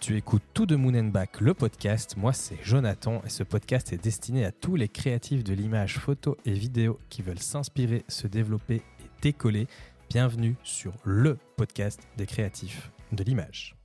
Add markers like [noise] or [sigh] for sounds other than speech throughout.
Tu écoutes tout de Moon le podcast. Moi, c'est Jonathan et ce podcast est destiné à tous les créatifs de l'image photo et vidéo qui veulent s'inspirer, se développer et décoller. Bienvenue sur le podcast des créatifs de l'image.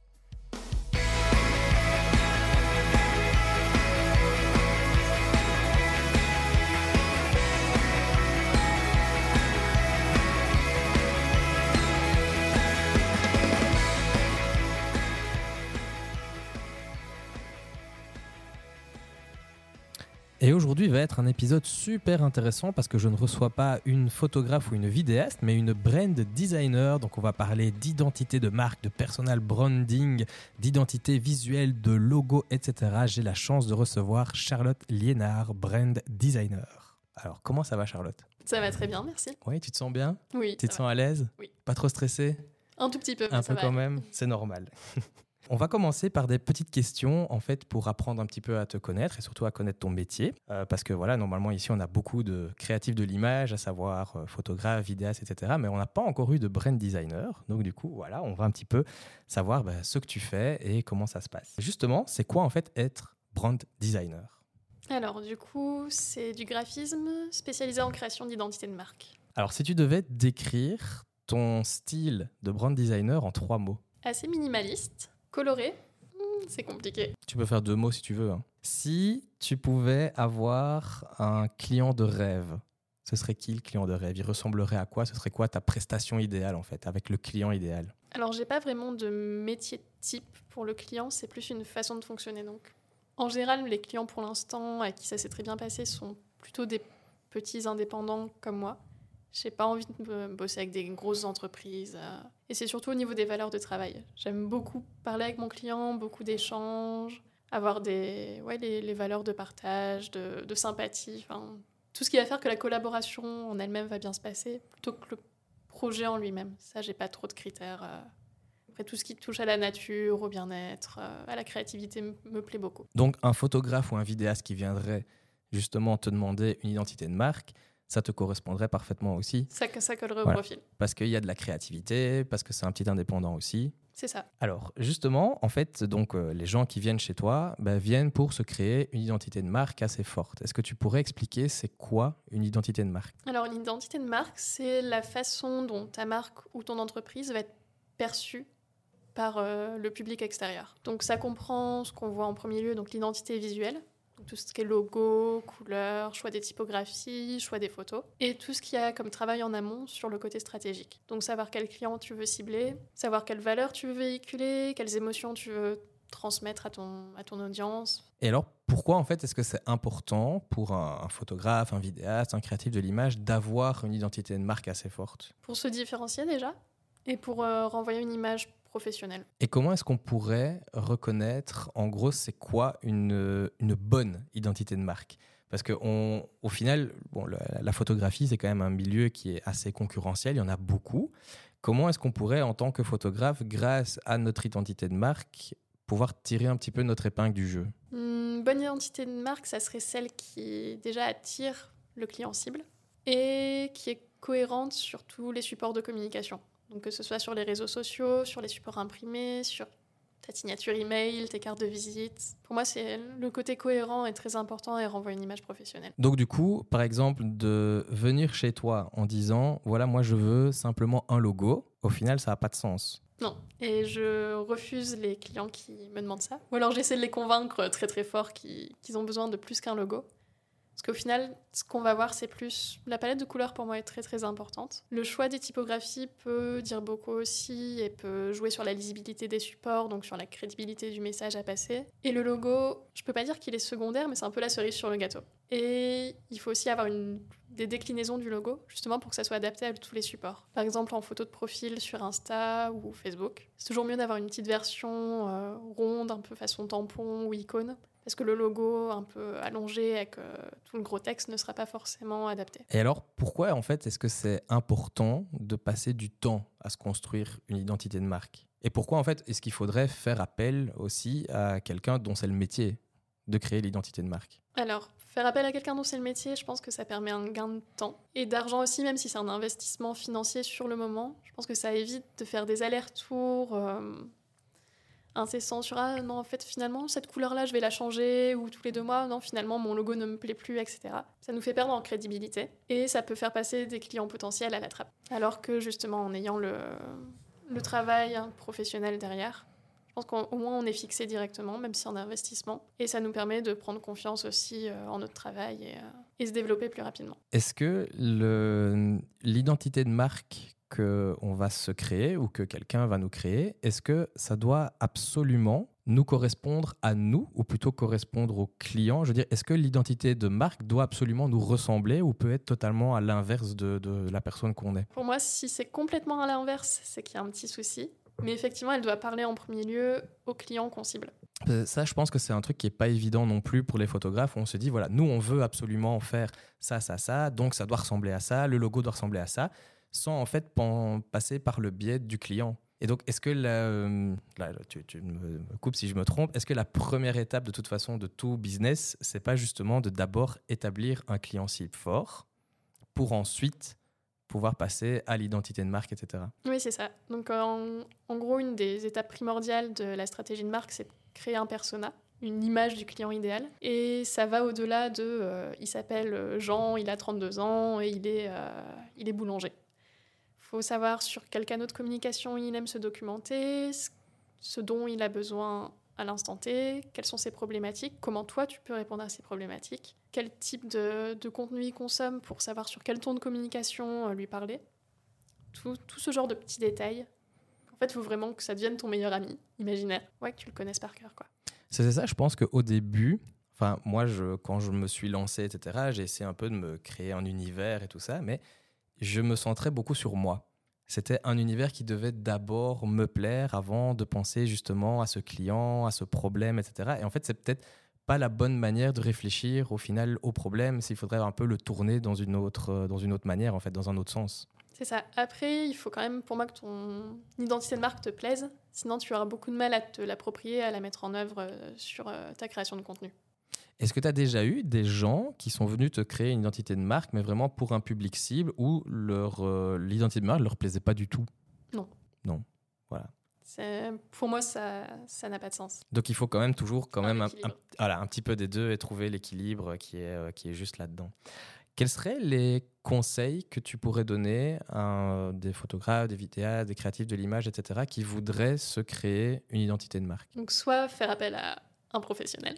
Et aujourd'hui va être un épisode super intéressant parce que je ne reçois pas une photographe ou une vidéaste, mais une brand designer. Donc on va parler d'identité de marque, de personal branding, d'identité visuelle, de logo, etc. J'ai la chance de recevoir Charlotte Liénard, brand designer. Alors comment ça va Charlotte? Ça va très bien, merci. Oui, tu te sens bien? Oui. Tu te sens à l'aise? Oui. Pas trop stressé Un tout petit peu. Un ça peu va quand même, c'est normal. [laughs] On va commencer par des petites questions, en fait, pour apprendre un petit peu à te connaître et surtout à connaître ton métier. Euh, parce que voilà, normalement, ici, on a beaucoup de créatifs de l'image, à savoir euh, photographes, vidéastes, etc. Mais on n'a pas encore eu de brand designer. Donc, du coup, voilà, on va un petit peu savoir bah, ce que tu fais et comment ça se passe. Justement, c'est quoi, en fait, être brand designer? Alors, du coup, c'est du graphisme spécialisé en création d'identité de marque. Alors, si tu devais décrire ton style de brand designer en trois mots, Assez minimaliste, coloré. Hmm, c'est compliqué. Tu peux faire deux mots si tu veux. hein. Si tu pouvais avoir un client de rêve, ce serait qui le client de rêve? Il ressemblerait à quoi? Ce serait quoi ta prestation idéale en fait, avec le client idéal? Alors, j'ai pas vraiment de métier type pour le client, c'est plus une façon de fonctionner. Donc, en général, les clients pour l'instant à qui ça s'est très bien passé sont plutôt des petits indépendants comme moi. J'ai pas envie de bosser avec des grosses entreprises. euh, Et c'est surtout au niveau des valeurs de travail. J'aime beaucoup parler avec mon client, beaucoup d'échanges, avoir des, ouais, les, les valeurs de partage, de, de sympathie, enfin, tout ce qui va faire que la collaboration en elle-même va bien se passer, plutôt que le projet en lui-même. Ça, j'ai pas trop de critères. euh. Après, tout ce qui touche à la nature, au bien-être, euh, à la créativité me plaît beaucoup. Donc un photographe ou un vidéaste qui viendrait justement te demander une identité de marque, ça te correspondrait parfaitement aussi, Ça, ça collerait Voilà. au profil. parce qu'il y a de la créativité, parce que c'est un petit indépendant aussi. C'est ça. Alors, justement, en fait, donc euh, les gens qui viennent chez toi bah, viennent pour se créer une identité de marque assez forte. Est-ce que tu pourrais expliquer c'est quoi une identité de marque? Alors, l'identité de marque, c'est la façon dont ta marque ou ton entreprise va être perçue par euh, le public extérieur. Donc, ça comprend ce qu'on voit en premier lieu, donc l'identité visuelle, donc tout ce qui est logo, couleur, choix des typographies, choix des photos, et tout ce qu'il y a comme travail en amont sur le côté stratégique. Donc, savoir quel client tu veux cibler, savoir quelles valeurs tu veux véhiculer, quelles émotions tu veux transmettre à ton, à ton audience, Et alors, pourquoi en fait est-ce que c'est important pour un, un photographe, un vidéaste, un créatif de l'image d'avoir une identité de marque assez forte? Pour se différencier déjà, et pour euh, renvoyer une image professionnelle. Et comment est-ce qu'on pourrait reconnaître, en gros, c'est quoi une, une bonne identité de marque? Parce qu'au final, bon, la, la photographie, c'est quand même un milieu qui est assez concurrentiel, il y en a beaucoup. Comment est-ce qu'on pourrait, en tant que photographe, grâce à notre identité de marque, pouvoir tirer un petit peu notre épingle du jeu? Une bonne identité de marque, ça serait celle qui déjà attire le client cible et qui est cohérente sur tous les supports de communication. Donc que ce soit sur les réseaux sociaux, sur les supports imprimés, sur ta signature email, tes cartes de visite. Pour moi, c'est le côté cohérent est très important et renvoie une image professionnelle. Donc du coup, par exemple, de venir chez toi en disant, voilà, moi je veux simplement un logo, au final, ça n'a pas de sens. Non, et je refuse les clients qui me demandent ça. Ou alors j'essaie de les convaincre très très fort qu'ils qu'ils ont besoin de plus qu'un logo. Parce qu'au final, ce qu'on va voir, c'est plus... La palette de couleurs, pour moi, est très très importante. Le choix des typographies peut dire beaucoup aussi et peut jouer sur la lisibilité des supports, donc sur la crédibilité du message à passer. Et le logo, je peux pas dire qu'il est secondaire, mais c'est un peu la cerise sur le gâteau. Et il faut aussi avoir des déclinaisons du logo, justement pour que ça soit adapté à tous les supports. Par exemple, en photo de profil sur Insta ou Facebook. C'est toujours mieux d'avoir une petite version euh, ronde, un peu façon tampon ou icône, parce que le logo un peu allongé avec euh, tout le gros texte ne sera pas forcément adapté. Et alors, pourquoi en fait est-ce que c'est important de passer du temps à se construire une identité de marque? Et pourquoi en fait est-ce qu'il faudrait faire appel aussi à quelqu'un dont c'est le métier de créer l'identité de marque? Alors, faire appel à quelqu'un dont c'est le métier, je pense que ça permet un gain de temps et d'argent aussi, même si c'est un investissement financier sur le moment. Je pense que ça évite de faire des allers-retours euh, incessant sur ah non en fait finalement cette couleur là je vais la changer ou tous les deux mois non finalement mon logo ne me plaît plus etc ça nous fait perdre en crédibilité et ça peut faire passer des clients potentiels à la trappe. Alors que justement en ayant le, le travail professionnel derrière je pense qu'au moins on est fixé directement même si a investissement et ça nous permet de prendre confiance aussi euh, en notre travail et, euh, et se développer plus rapidement. Est-ce que l'identité de marque qu'on va se créer ou que quelqu'un va nous créer, est-ce que ça doit absolument nous correspondre à nous ou plutôt correspondre aux clients? Je veux dire, est-ce que l'identité de marque doit absolument nous ressembler ou peut être totalement à l'inverse de, la personne qu'on est? Pour moi, si c'est complètement à l'inverse, c'est qu'il y a un petit souci. Mais effectivement, elle doit parler en premier lieu aux clients qu'on cible. Euh, ça, je pense que c'est un truc qui n'est pas évident non plus pour les photographes. on se dit, voilà, nous, on veut absolument faire ça, ça, ça, donc ça doit ressembler à ça, le logo doit ressembler à ça sans en fait passer par le biais du client. Et donc, est-ce que la, euh, tu, me coupes si je me trompe, est-ce que la première étape de toute façon de tout business, c'est pas justement de d'abord établir un client cible fort pour ensuite pouvoir passer à l'identité de marque, etc. Oui, c'est ça. Donc, en, gros, une des étapes primordiales de la stratégie de marque, c'est créer un persona une image du client idéal. Et ça va au-delà de euh, il s'appelle Jean, il a 32 ans et euh, il est boulanger faut savoir sur quel canal de communication il aime se documenter, ce dont il a besoin à l'instant T, quelles sont ses problématiques, comment toi tu peux répondre à ces problématiques, quel type de, contenu il consomme pour savoir sur quel ton de communication euh, lui parler. Tout, tout, ce genre de petits détails. En fait, il faut vraiment que ça devienne ton meilleur ami imaginaire. Ouais, que tu le connaisses par cœur. quoi. C'est ça, je pense qu'au début, enfin, moi, je, quand je me suis lancé, etc., j'ai essayé un peu de me créer un univers et tout ça, mais je me centrais beaucoup sur moi. C'était un univers qui devait d'abord me plaire avant de penser justement à ce client, à ce problème, etc. Et en fait, c'est peut-être pas la bonne manière de réfléchir au final au problème, s'il faudrait un peu le tourner dans une autre, euh, dans une autre manière, en fait, dans un autre sens. C'est ça. Après, il faut quand même, pour moi, que ton identité de marque te plaise. Sinon, tu auras beaucoup de mal à te l'approprier, à la mettre en œuvre euh, sur euh, ta création de contenu. Est-ce que tu as déjà eu des gens qui sont venus te créer une identité de marque, mais vraiment pour un public cible où leur euh, l'identité de marque ne leur plaisait pas du tout? Non. Non. Voilà. Pour moi, ça n'a pas de sens. Donc il faut quand même toujours quand même un, voilà, un petit peu des deux et trouver l'équilibre qui est, euh, qui est juste là-dedans. Quels seraient les conseils que tu pourrais donner à des photographes, des vidéastes, des créatifs de l'image, etc., qui voudraient se créer une identité de marque? Donc soit faire appel à un professionnel,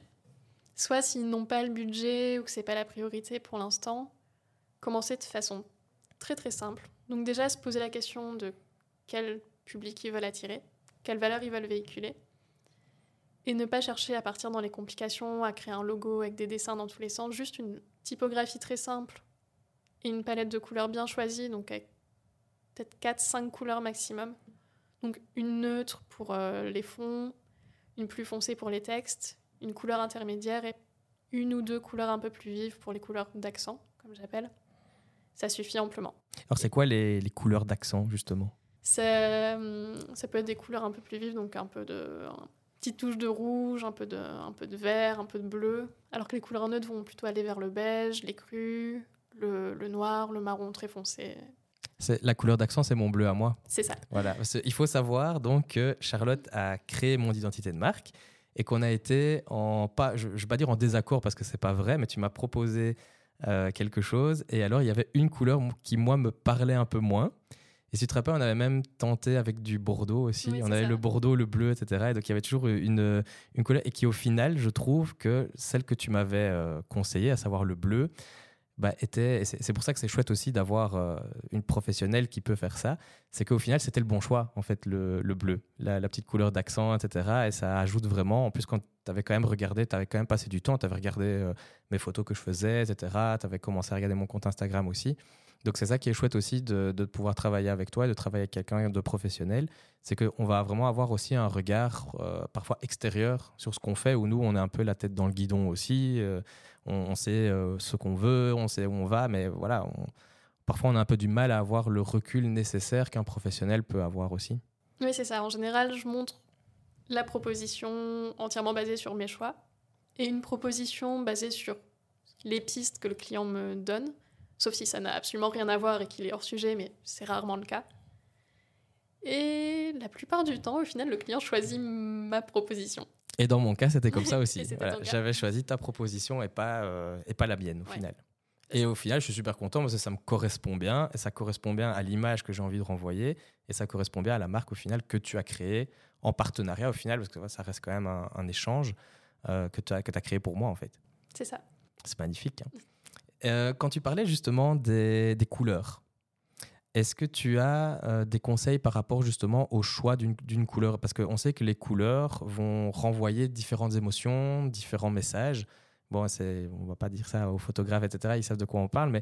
soit s'ils n'ont pas le budget ou que c'est pas la priorité pour l'instant, commencer de façon très très simple. Donc déjà se poser la question de quel public ils veulent attirer, quelle valeur ils veulent véhiculer, et ne pas chercher à partir dans les complications, à créer un logo avec des dessins dans tous les sens, juste une typographie très simple et une palette de couleurs bien choisie, donc avec peut-être 4-5 couleurs maximum. Donc une neutre pour euh, les fonds, une plus foncée pour les textes, une couleur intermédiaire et une ou deux couleurs un peu plus vives pour les couleurs d'accent, comme j'appelle. Ça suffit amplement. Alors, c'est quoi les, les couleurs d'accent, justement? Hum, Ça peut être des couleurs un peu plus vives, donc un peu de. Petite touche de rouge, un peu de, un peu de vert, un peu de bleu. Alors que les couleurs neutres vont plutôt aller vers le beige, les crus, le, le noir, le marron très foncé. C'est, la couleur d'accent, c'est mon bleu à moi. C'est ça. Voilà. Il faut savoir donc que Charlotte a créé mon identité de marque et qu'on a été en pas, je, ne vais pas dire en désaccord parce que c'est pas vrai, mais tu m'as proposé euh, quelque chose et alors il y avait une couleur qui moi me parlait un peu moins. Et si tu te rappelles, on avait même tenté avec du Bordeaux aussi. on avait le Bordeaux, le bleu, etc. Et donc il y avait toujours une, une couleur et qui au final, je trouve que celle que tu m'avais euh, conseillée, à savoir le bleu, bah. C'est pour ça que c'est chouette aussi d'avoir euh, une professionnelle qui peut faire ça. C'est qu'au final, c'était le bon choix, en fait, le, le bleu, la, petite couleur d'accent, etc. Et ça ajoute vraiment. En plus, quand tu avais quand même regardé, tu avais quand même passé du temps, tu avais regardé euh, mes photos que je faisais, etc. Tu avais commencé à regarder mon compte Instagram aussi. Donc, c'est ça qui est chouette aussi de, de, pouvoir travailler avec toi et de travailler avec quelqu'un de professionnel. C'est qu'on va vraiment avoir aussi un regard euh, parfois extérieur sur ce qu'on fait, où nous, on est un peu la tête dans le guidon aussi on, sait euh, ce qu'on veut, on sait où on va, mais voilà, parfois on a un peu du mal à avoir le recul nécessaire qu'un professionnel peut avoir aussi. Oui, c'est ça. En général, je montre la proposition entièrement basée sur mes choix et une proposition basée sur les pistes que le client me donne, sauf si ça n'a absolument rien à voir et qu'il est hors sujet, mais c'est rarement le cas. Et la plupart du temps, au final, le client choisit ma proposition. Et dans mon cas, c'était comme ça [laughs] aussi. Voilà. J'avais choisi ta proposition et pas, euh, et pas la mienne au Ouais. final. Et au final, je suis super content parce que ça me correspond bien et ça correspond bien à l'image que j'ai envie de renvoyer et ça correspond bien à la marque au final que tu as créée en partenariat au final parce que ouais, ça reste quand même un, un échange euh, que tu as, que as créé pour moi en fait. C'est ça. C'est magnifique. hein. [laughs] Euh, quand tu parlais justement des, des couleurs, est-ce que tu as euh, des conseils par rapport justement au choix d'une couleur? Parce qu'on sait que les couleurs vont renvoyer différentes émotions, différents messages. Bon, on ne va pas dire ça aux photographes, etc. Ils savent de quoi on parle, mais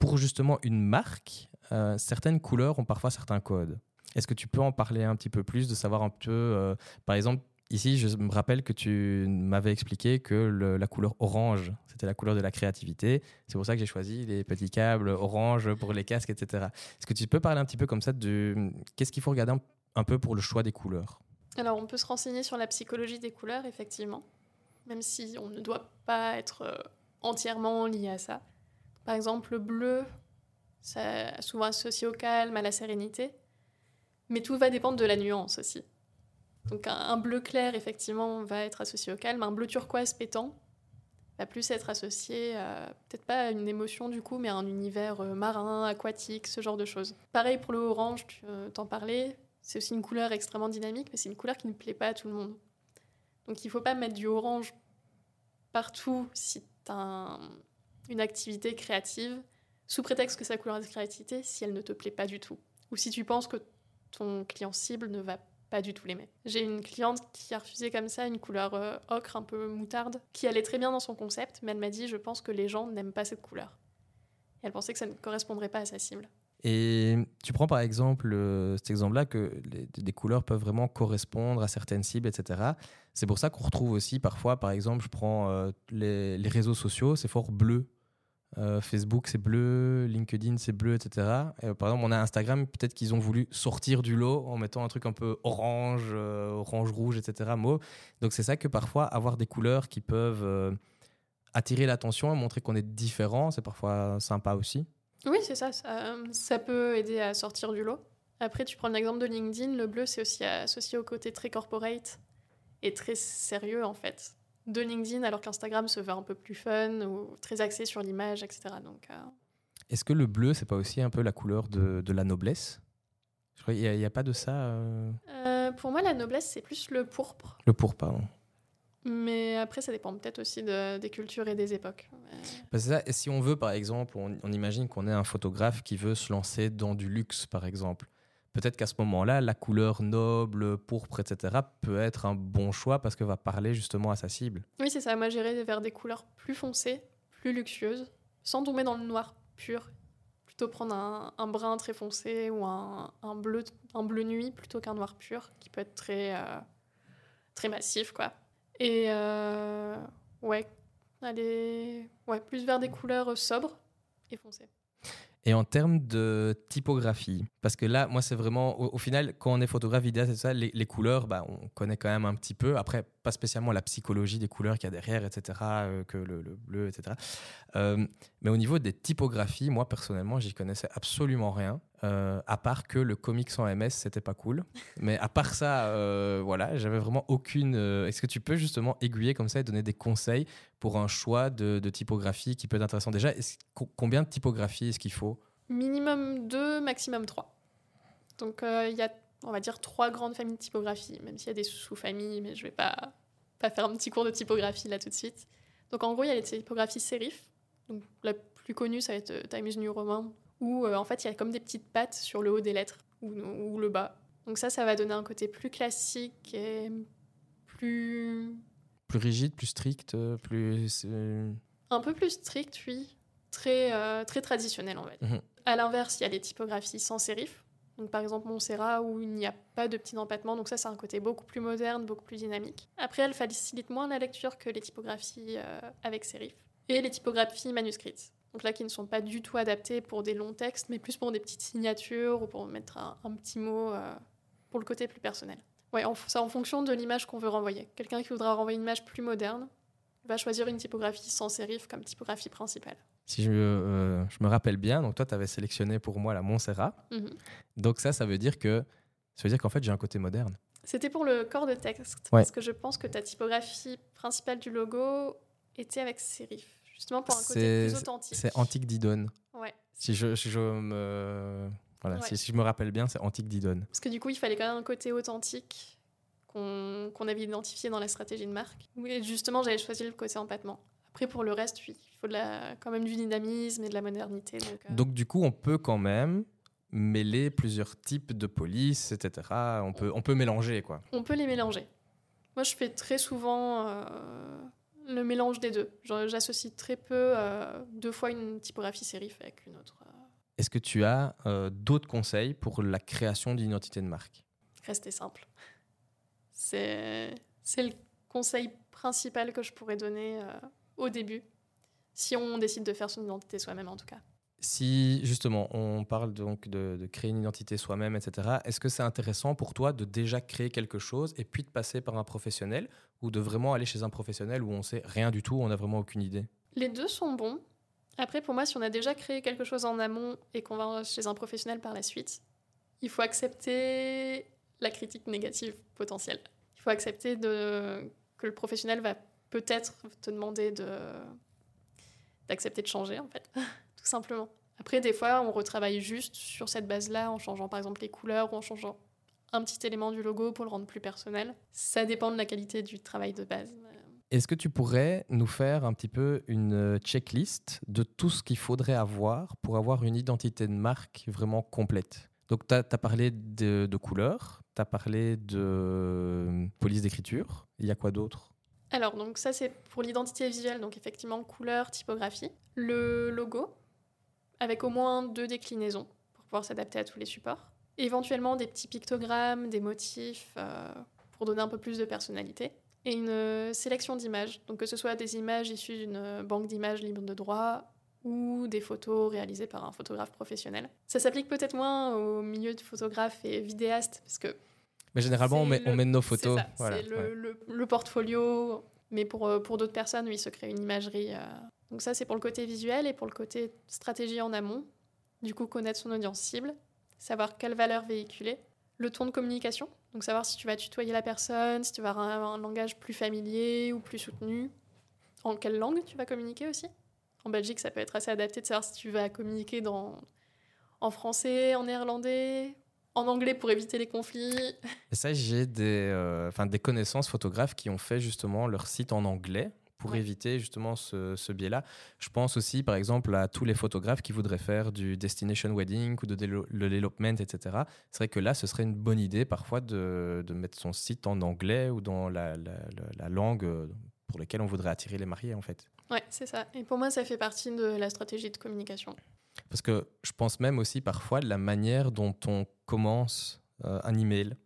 pour justement une marque, euh, certaines couleurs ont parfois certains codes. Est-ce que tu peux en parler un petit peu plus, de savoir un peu, euh, par exemple, Ici, je me rappelle que tu m'avais expliqué que la couleur orange, c'était la couleur de la créativité. C'est pour ça que j'ai choisi les petits câbles orange pour les casques, etc. Est-ce que tu peux parler un petit peu comme ça de qu'est-ce qu'il faut regarder un, un peu pour le choix des couleurs? Alors, on peut se renseigner sur la psychologie des couleurs, effectivement, même si on ne doit pas être euh, entièrement lié à ça. Par exemple, le bleu, ça souvent associé au calme, à la sérénité, mais tout va dépendre de la nuance aussi. Donc, un, bleu clair, effectivement, va être associé au calme. Un bleu turquoise pétant va plus être associé, à- peut-être pas à une émotion du coup, mais à un univers euh, marin, aquatique, ce genre de choses. Pareil pour le orange, tu euh, t'en parlais, c'est aussi une couleur extrêmement dynamique, mais c'est une couleur qui ne plaît pas à tout le monde. Donc il faut pas mettre du orange partout si tu as une activité créative, sous prétexte que sa couleur de créativité, si elle ne te plaît pas du tout. Ou si tu penses que ton client cible ne va pas du tout l'aimer. J'ai une cliente qui a refusé comme ça une couleur euh, ocre un peu moutarde, qui allait très bien dans son concept, mais elle m'a dit je pense que les gens n'aiment pas cette couleur. Elle pensait que ça ne correspondrait pas à sa cible. Et tu prends par exemple euh, cet exemple-là que des couleurs peuvent vraiment correspondre à certaines cibles, etc. C'est pour ça qu'on retrouve aussi parfois, par exemple, je prends euh, les, les réseaux sociaux, c'est fort bleu. Euh, Facebook, c'est bleu, LinkedIn, c'est bleu, etc. Et, euh, par exemple, on a Instagram, peut-être qu'ils ont voulu sortir du lot en mettant un truc un peu orange, euh, orange, rouge, etc. Mauve. Donc c'est ça que parfois, avoir des couleurs qui peuvent attirer l'attention et montrer qu'on est différent, c'est parfois sympa aussi. Oui, c'est ça, ça. ça peut aider à sortir du lot. Après, tu prends l'exemple de LinkedIn, le bleu, c'est aussi associé au côté très corporate et très sérieux, en fait, de LinkedIn, alors qu'Instagram se veut un peu plus fun ou très axé sur l'image, etc. Donc, euh, Est-ce que le bleu, c'est pas aussi un peu la couleur de, de la noblesse? Je qu'il n'y a, il pas de ça. euh, euh, pour moi, la noblesse, c'est plus le pourpre. Le pourpre, pardon. Mais après, ça dépend peut-être aussi de- des cultures et des époques. Ça, et si on veut, par exemple, on, on imagine qu'on est un photographe qui veut se lancer dans du luxe, par exemple. Peut-être qu'à ce moment-là, la couleur noble, pourpre, etc., peut être un bon choix parce que va parler justement à sa cible. Oui, c'est ça. Moi, j'irais vers des couleurs plus foncées, plus luxueuses, sans tomber dans le noir pur. Plutôt prendre un, un brun très foncé ou un, un bleu, un bleu nuit plutôt qu'un noir pur, qui peut être très, euh, très massif, quoi. Et euh, ouais, aller ouais, plus vers des couleurs sobres et foncées. Et en termes de typographie, parce que là, moi, c'est vraiment, au, final, quand on est photographe, vidéaste et ça, les, couleurs, bah, on connaît quand même un petit peu. Après, pas spécialement la psychologie des couleurs qu'il y a derrière, etc., euh, que le, le bleu, etc. Euh, mais au niveau des typographies, moi, personnellement, j'y connaissais absolument rien, euh, à part que le comics en MS, c'était pas cool. Mais à part ça, voilà, j'avais vraiment aucune. Est-ce que tu peux justement aiguiller comme ça et donner des conseils pour un choix de, de typographie qui peut être intéressant? Déjà, combien de typographies est-ce qu'il faut? Minimum 2, maximum 3. Donc euh, il y a, on va dire, trois grandes familles de typographie, même s'il y a des sous-familles, mais je vais pas, pas faire un petit cours de typographie là tout de suite. Donc en gros, il y a les typographies sérif. Donc la plus connue, ça va être euh, Times New Roman, où euh, en fait il y a comme des petites pattes sur le haut des lettres ou, ou le bas. Donc ça, ça va donner un côté plus classique et plus Plus rigide, plus strict, plus. Un peu plus strict, oui. Très, euh, très traditionnel, on va dire. Mhm. À l'inverse, il y a les typographies sans sérif. Donc, par exemple, Montserrat, où il n'y a pas de petits empattements. Donc, ça, c'est un côté beaucoup plus moderne, beaucoup plus dynamique. Après, elle facilite moins la lecture que les typographies euh, avec sérif. Et les typographies manuscrites. Donc, là, qui ne sont pas du tout adaptées pour des longs textes, mais plus pour des petites signatures ou pour mettre un, petit mot euh, pour le côté plus personnel. Ouais, c'est en fonction de l'image qu'on veut renvoyer. Quelqu'un qui voudra renvoyer une image plus moderne va choisir une typographie sans sérif comme typographie principale. Si je, euh, je me rappelle bien, donc toi, tu avais sélectionné pour moi la Montserrat. Mhm. Donc ça, ça veut dire que Ça veut dire qu'en fait, j'ai un côté moderne. C'était pour le corps de texte, parce que je pense que ta typographie principale du logo était avec serif, justement pour un côté plus authentique. C'est antique Didon. Ouais. Si je, je me... Voilà, si, je me rappelle bien, c'est antique Didon. Parce que du coup, il fallait quand même un côté authentique qu'on avait identifié dans la stratégie de marque. Oui, justement, j'avais choisi le côté empattement. Après, pour le reste, oui, il faut de la, quand même du dynamisme et de la modernité. Donc, euh. donc, du coup, on peut quand même mêler plusieurs types de police, etc. On peut, on peut mélanger, quoi. On peut les mélanger. Moi, je fais très souvent euh, le mélange des deux. J'associe très peu euh, deux fois une typographie sérif avec une autre. Est-ce que tu as d'autres conseils pour la création d'une identité de marque? Rester simple. C'est le conseil principal que je pourrais donner au début, si on décide de faire son identité soi-même en tout cas. Si justement on parle donc de, créer une identité soi-même, etc., est-ce que c'est intéressant pour toi de déjà créer quelque chose et puis de passer par un professionnel ou de vraiment aller chez un professionnel où on sait rien du tout, on n'a vraiment aucune idée? Les deux sont bons. Après, pour moi, si on a déjà créé quelque chose en amont et qu'on va chez un professionnel par la suite, il faut accepter la critique négative potentielle. Il faut accepter de... que le professionnel va peut-être te demander de d'accepter de changer en fait [laughs] simplement. Après, des fois, on retravaille juste sur cette base-là en changeant par exemple les couleurs ou en changeant un petit élément du logo pour le rendre plus personnel. Ça dépend de la qualité du travail de base. Est-ce que tu pourrais nous faire un petit peu une checklist de tout ce qu'il faudrait avoir pour avoir une identité de marque vraiment complète? Donc, tu as, parlé de, de couleurs, tu as parlé de police d'écriture. Il y a quoi d'autre? Alors, donc ça, c'est pour l'identité visuelle, donc effectivement, couleur, typographie. Le logo, avec au moins deux déclinaisons pour pouvoir s'adapter à tous les supports. Éventuellement des petits pictogrammes, des motifs euh, pour donner un peu plus de personnalité. Et une euh, sélection d'images, donc que ce soit des images issues d'une euh, banque d'images libre de droit ou des photos réalisées par un photographe professionnel. Ça s'applique peut-être moins au milieu de photographes et vidéastes, parce que... Mais généralement, on met, on met, nos photos. C'est le, le, portfolio, mais pour, pour d'autres personnes, oui, il se crée une imagerie donc ça, c'est pour le côté visuel et pour le côté stratégie en amont. Du coup, connaître son audience cible, savoir quelle valeur véhiculer, le ton de communication, donc savoir si tu vas tutoyer la personne, si tu vas avoir un, langage plus familier ou plus soutenu, en quelle langue tu vas communiquer aussi. En Belgique, ça peut être assez adapté de savoir si tu vas communiquer dans, en français, en néerlandais, en anglais pour éviter les conflits. Et ça, j'ai des, euh, des connaissances photographes qui ont fait justement leur site en anglais pour éviter justement ce, biais-là. Je pense aussi, par exemple, à tous les photographes qui voudraient faire du destination wedding ou de l'elopement, etc. C'est vrai que là, ce serait une bonne idée parfois de, mettre son site en anglais ou dans la, langue euh, pour laquelle on voudrait attirer les mariés, en fait. Ouais, c'est ça. Et pour moi, ça fait partie de la stratégie de communication. Parce que je pense même aussi parfois la manière dont on commence euh, un email.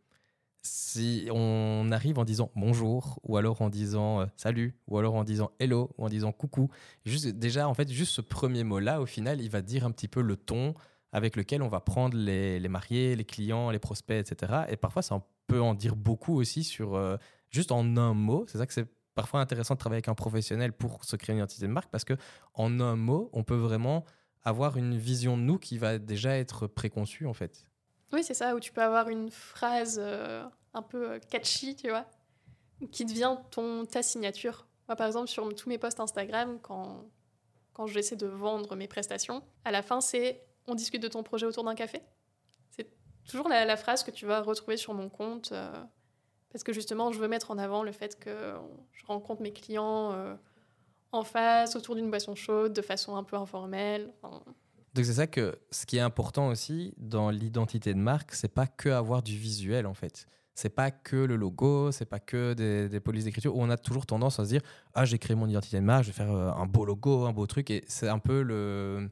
Si on arrive en disant bonjour ou alors en disant euh, salut ou alors en disant hello ou en disant coucou juste déjà en fait juste ce premier mot là au final il va dire un petit peu le ton avec lequel on va prendre les, mariés les clients les prospects etc et parfois ça peut en dire beaucoup aussi sur euh, juste en un mot. C'est ça que c'est parfois intéressant de travailler avec un professionnel pour se créer une identité de marque parce que en un mot on peut vraiment avoir une vision de nous qui va déjà être préconçue en fait oui, c'est ça, où tu peux avoir une phrase euh, un peu euh, catchy, tu vois, qui devient ton, ta signature. Moi, par exemple, sur tous mes posts Instagram, quand, quand j'essaie de vendre mes prestations, à la fin, c'est on discute de ton projet autour d'un café. C'est toujours la, phrase que tu vas retrouver sur mon compte, euh, parce que justement, je veux mettre en avant le fait que je rencontre mes clients en face, autour d'une boisson chaude, de façon un peu informelle. Donc c'est ça que ce qui est important aussi dans l'identité de marque, c'est pas que avoir du visuel en fait. C'est pas que le logo, c'est pas que des, polices d'écriture on a toujours tendance à se dire ah j'ai créé mon identité de marque, je vais faire euh, un beau logo, un beau truc et c'est un peu le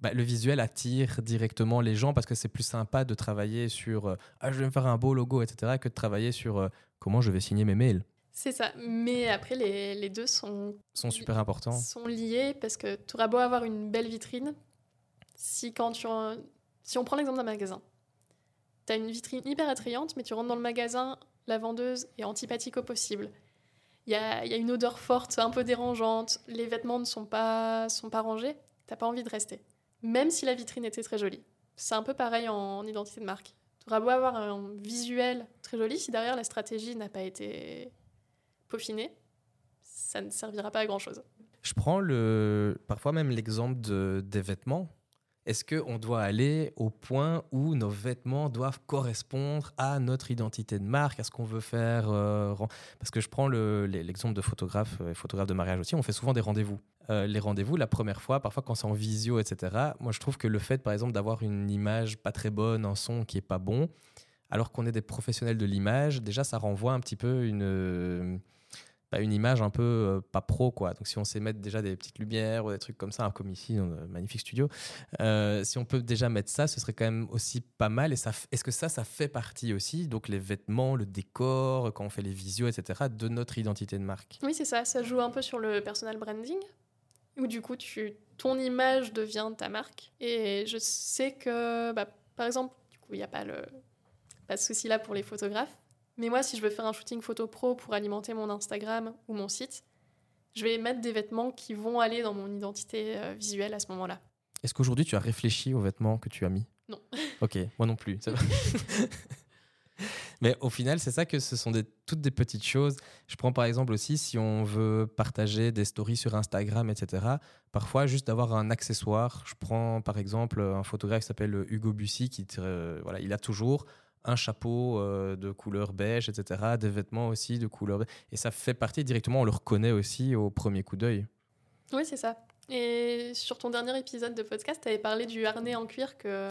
bah, le visuel attire directement les gens parce que c'est plus sympa de travailler sur euh, ah je vais me faire un beau logo etc que de travailler sur euh, comment je vais signer mes mails. C'est ça, mais après les, les deux sont sont super importants. Sont liés parce que tu auras beau avoir une belle vitrine, si quand tu si on prend l'exemple d'un magasin, tu as une vitrine hyper attrayante, mais tu rentres dans le magasin, la vendeuse est antipathique au possible. Il y a, y a, une odeur forte, un peu dérangeante, les vêtements ne sont pas, sont pas rangés, t'as pas envie de rester. Même si la vitrine était très jolie. C'est un peu pareil en, identité de marque. Tu beau avoir un visuel très joli, si derrière la stratégie n'a pas été peaufinée, ça ne servira pas à grand-chose. Je prends le, parfois même l'exemple de, des vêtements. Est-ce qu'on doit aller au point où nos vêtements doivent correspondre à notre identité de marque, à ce qu'on veut faire euh, Parce que je prends l'exemple de photographe et photographe de mariage aussi, on fait souvent des rendez-vous. Euh, les rendez-vous, la première fois, parfois quand c'est en visio, etc., moi je trouve que le fait, par exemple, d'avoir une image pas très bonne, un son qui est pas bon, alors qu'on est des professionnels de l'image, déjà ça renvoie un petit peu une une image un peu euh, pas pro quoi. Donc si on sait mettre déjà des petites lumières ou des trucs comme ça, hein, comme ici dans le magnifique studio, euh, si on peut déjà mettre ça, ce serait quand même aussi pas mal. Et ça, est-ce que ça, ça fait partie aussi, donc les vêtements, le décor, quand on fait les visios, etc., de notre identité de marque? Oui, c'est ça. Ça joue un peu sur le personal branding, où du coup, tu, ton image devient ta marque. Et je sais que, bah, par exemple, du coup, il n'y a pas le pas de souci là pour les photographes. Mais moi, si je veux faire un shooting photo pro pour alimenter mon Instagram ou mon site, je vais mettre des vêtements qui vont aller dans mon identité euh, visuelle à ce moment-là. Est-ce qu'aujourd'hui, tu as réfléchi aux vêtements que tu as mis? Non. [laughs] Ok, moi non plus. [laughs] Mais au final, c'est ça que ce sont des, toutes des petites choses. Je prends par exemple aussi, si on veut partager des stories sur Instagram, etc., parfois juste d'avoir un accessoire. Je prends par exemple un photographe qui s'appelle Hugo Bussy, qui euh, voilà, il a toujours un chapeau euh, de couleur beige, etc., des vêtements aussi de couleur beige. Et ça fait partie directement, on le reconnaît aussi au premier coup d'œil. Oui, c'est ça. Et sur ton dernier épisode de podcast, tu avais parlé du harnais en cuir que,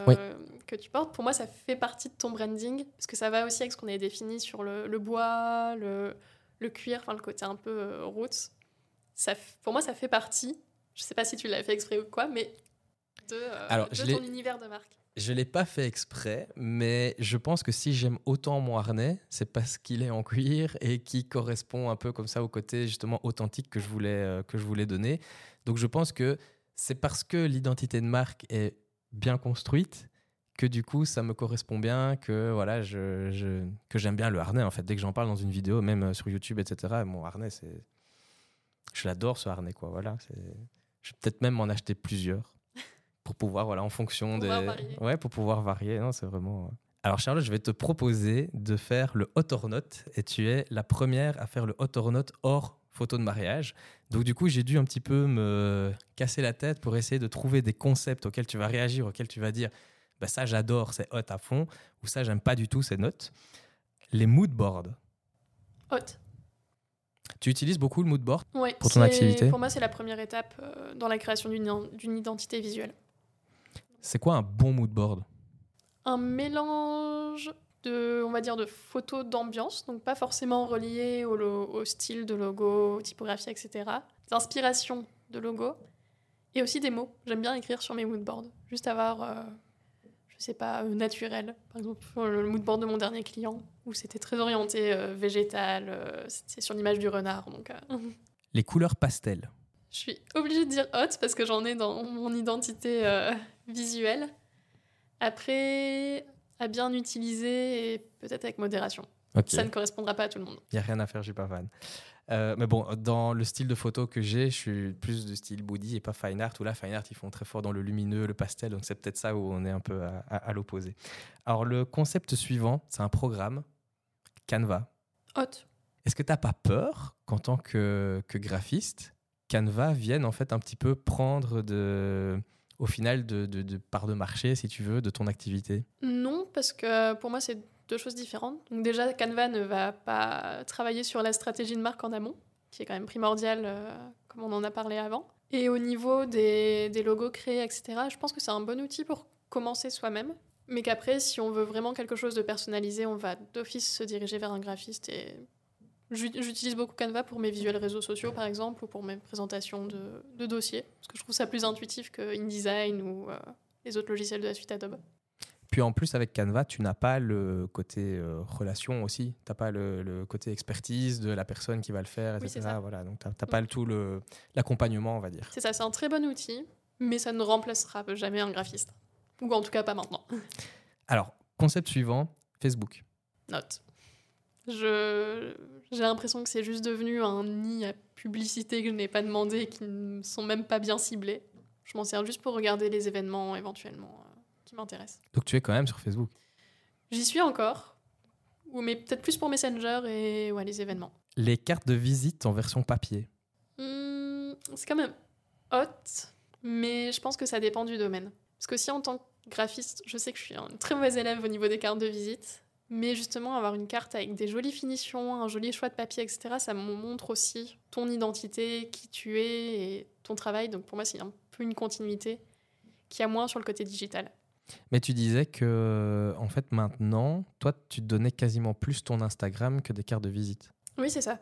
que tu portes. Pour moi, ça fait partie de ton branding, parce que ça va aussi avec ce qu'on avait défini sur le, bois, le, le, cuir, enfin le côté un peu euh, roots. Ça, pour moi, ça fait partie, je sais pas si tu l'as fait exprès ou quoi, mais de, euh, de ton univers de marque. Je ne l'ai pas fait exprès, mais je pense que si j'aime autant mon harnais, c'est parce qu'il est en cuir et qui correspond un peu comme ça au côté justement authentique que je voulais, euh, que je voulais donner. Donc je pense que c'est parce que l'identité de marque est bien construite que du coup ça me correspond bien, que voilà, que j'aime bien le harnais en fait. Dès que j'en parle dans une vidéo, même euh, sur YouTube, etc., mon harnais, c'est, je l'adore ce harnais quoi. Voilà, je vais peut-être même m'en acheter plusieurs pour pouvoir, voilà, en fonction des. Ouais, pour pouvoir varier. Non, c'est vraiment. Euh. Alors, Charlotte, je vais te proposer de faire le hot or not et tu es la première à faire le hot or not hors photo de mariage. Donc, du coup, j'ai dû un petit peu me casser la tête pour essayer de trouver des concepts auxquels tu vas réagir, auxquels tu vas dire bah, ça, j'adore, c'est hot à fond, ou ça, j'aime pas du tout, c'est note. Les mood boards. Hot. Tu utilises beaucoup le mood board? Pour ton activité? Pour moi, c'est la première étape euh, dans la création d'une identité visuelle. C'est quoi un bon mood board? Un mélange de, on va dire, de photos d'ambiance, donc pas forcément reliées au, style de logo, aux typographies, etc. D'inspiration de logo et aussi des mots. J'aime bien écrire sur mes mood boards, juste avoir, euh, je sais pas, euh, naturel. Par exemple, le mood board de mon dernier client où c'était très orienté euh, végétal, c'est sur l'image du renard. Donc, Les couleurs pastel. Je suis obligée de dire hot parce que j'en ai dans mon identité euh, visuelle. Après, à bien utiliser et peut-être avec modération. Ça ne correspondra pas à tout le monde. Il n'y a rien à faire, je suis pas fan. Euh, mais bon, dans le style de photo que j'ai, je suis plus de style body et pas fine art. Où là, fine art, ils font très fort dans le lumineux, le pastel. Donc c'est peut-être ça où on est un peu à, à l'opposé. Alors le concept suivant, c'est un programme, Canva. Hot. Est-ce que tu n'as pas peur qu'en tant que, que graphiste, Canva vienne en fait un petit peu prendre de, au final de, de, part de marché, si tu veux, de ton activité? Non, parce que pour moi, c'est deux choses différentes. Donc déjà, Canva ne va pas travailler sur la stratégie de marque en amont, qui est quand même primordiale, euh, comme on en a parlé avant. Et au niveau des, des logos créés, etc., je pense que c'est un bon outil pour commencer soi-même. Mais qu'après, si on veut vraiment quelque chose de personnalisé, on va d'office se diriger vers un graphiste et J'utilise beaucoup Canva pour mes visuels réseaux sociaux, par exemple, ou pour mes présentations de, dossiers, parce que je trouve ça plus intuitif que InDesign ou euh, les autres logiciels de la suite Adobe. Puis en plus, avec Canva, tu n'as pas le côté euh, relation aussi. Tu n'as pas le, côté expertise de la personne qui va le faire, etc. voilà, donc tu n'as pas le tout l'accompagnement, on va dire. C'est ça, c'est un très bon outil, mais ça ne remplacera jamais un graphiste. Ou en tout cas pas maintenant. [laughs] Alors, concept suivant, Facebook. Note. Je, j'ai l'impression que c'est juste devenu un nid à publicité que je n'ai pas demandé et qui ne sont même pas bien ciblés. Je m'en sers juste pour regarder les événements éventuellement euh, qui m'intéressent. Donc tu es quand même sur Facebook J'y suis encore, ou mais peut-être plus pour Messenger et ouais, les événements. Les cartes de visite en version papier. Hmm, c'est quand même hot, mais je pense que ça dépend du domaine. Parce que si en tant que graphiste, je sais que je suis un très mauvais élève au niveau des cartes de visite, mais justement avoir une carte avec des jolies finitions, un joli choix de papier, etc., ça me montre aussi ton identité, qui tu es et ton travail. Donc pour moi, c'est un peu une continuité qui a moins sur le côté digital. Mais tu disais que, en fait, maintenant, toi, tu donnais quasiment plus ton Instagram que des cartes de visite. Oui, c'est ça.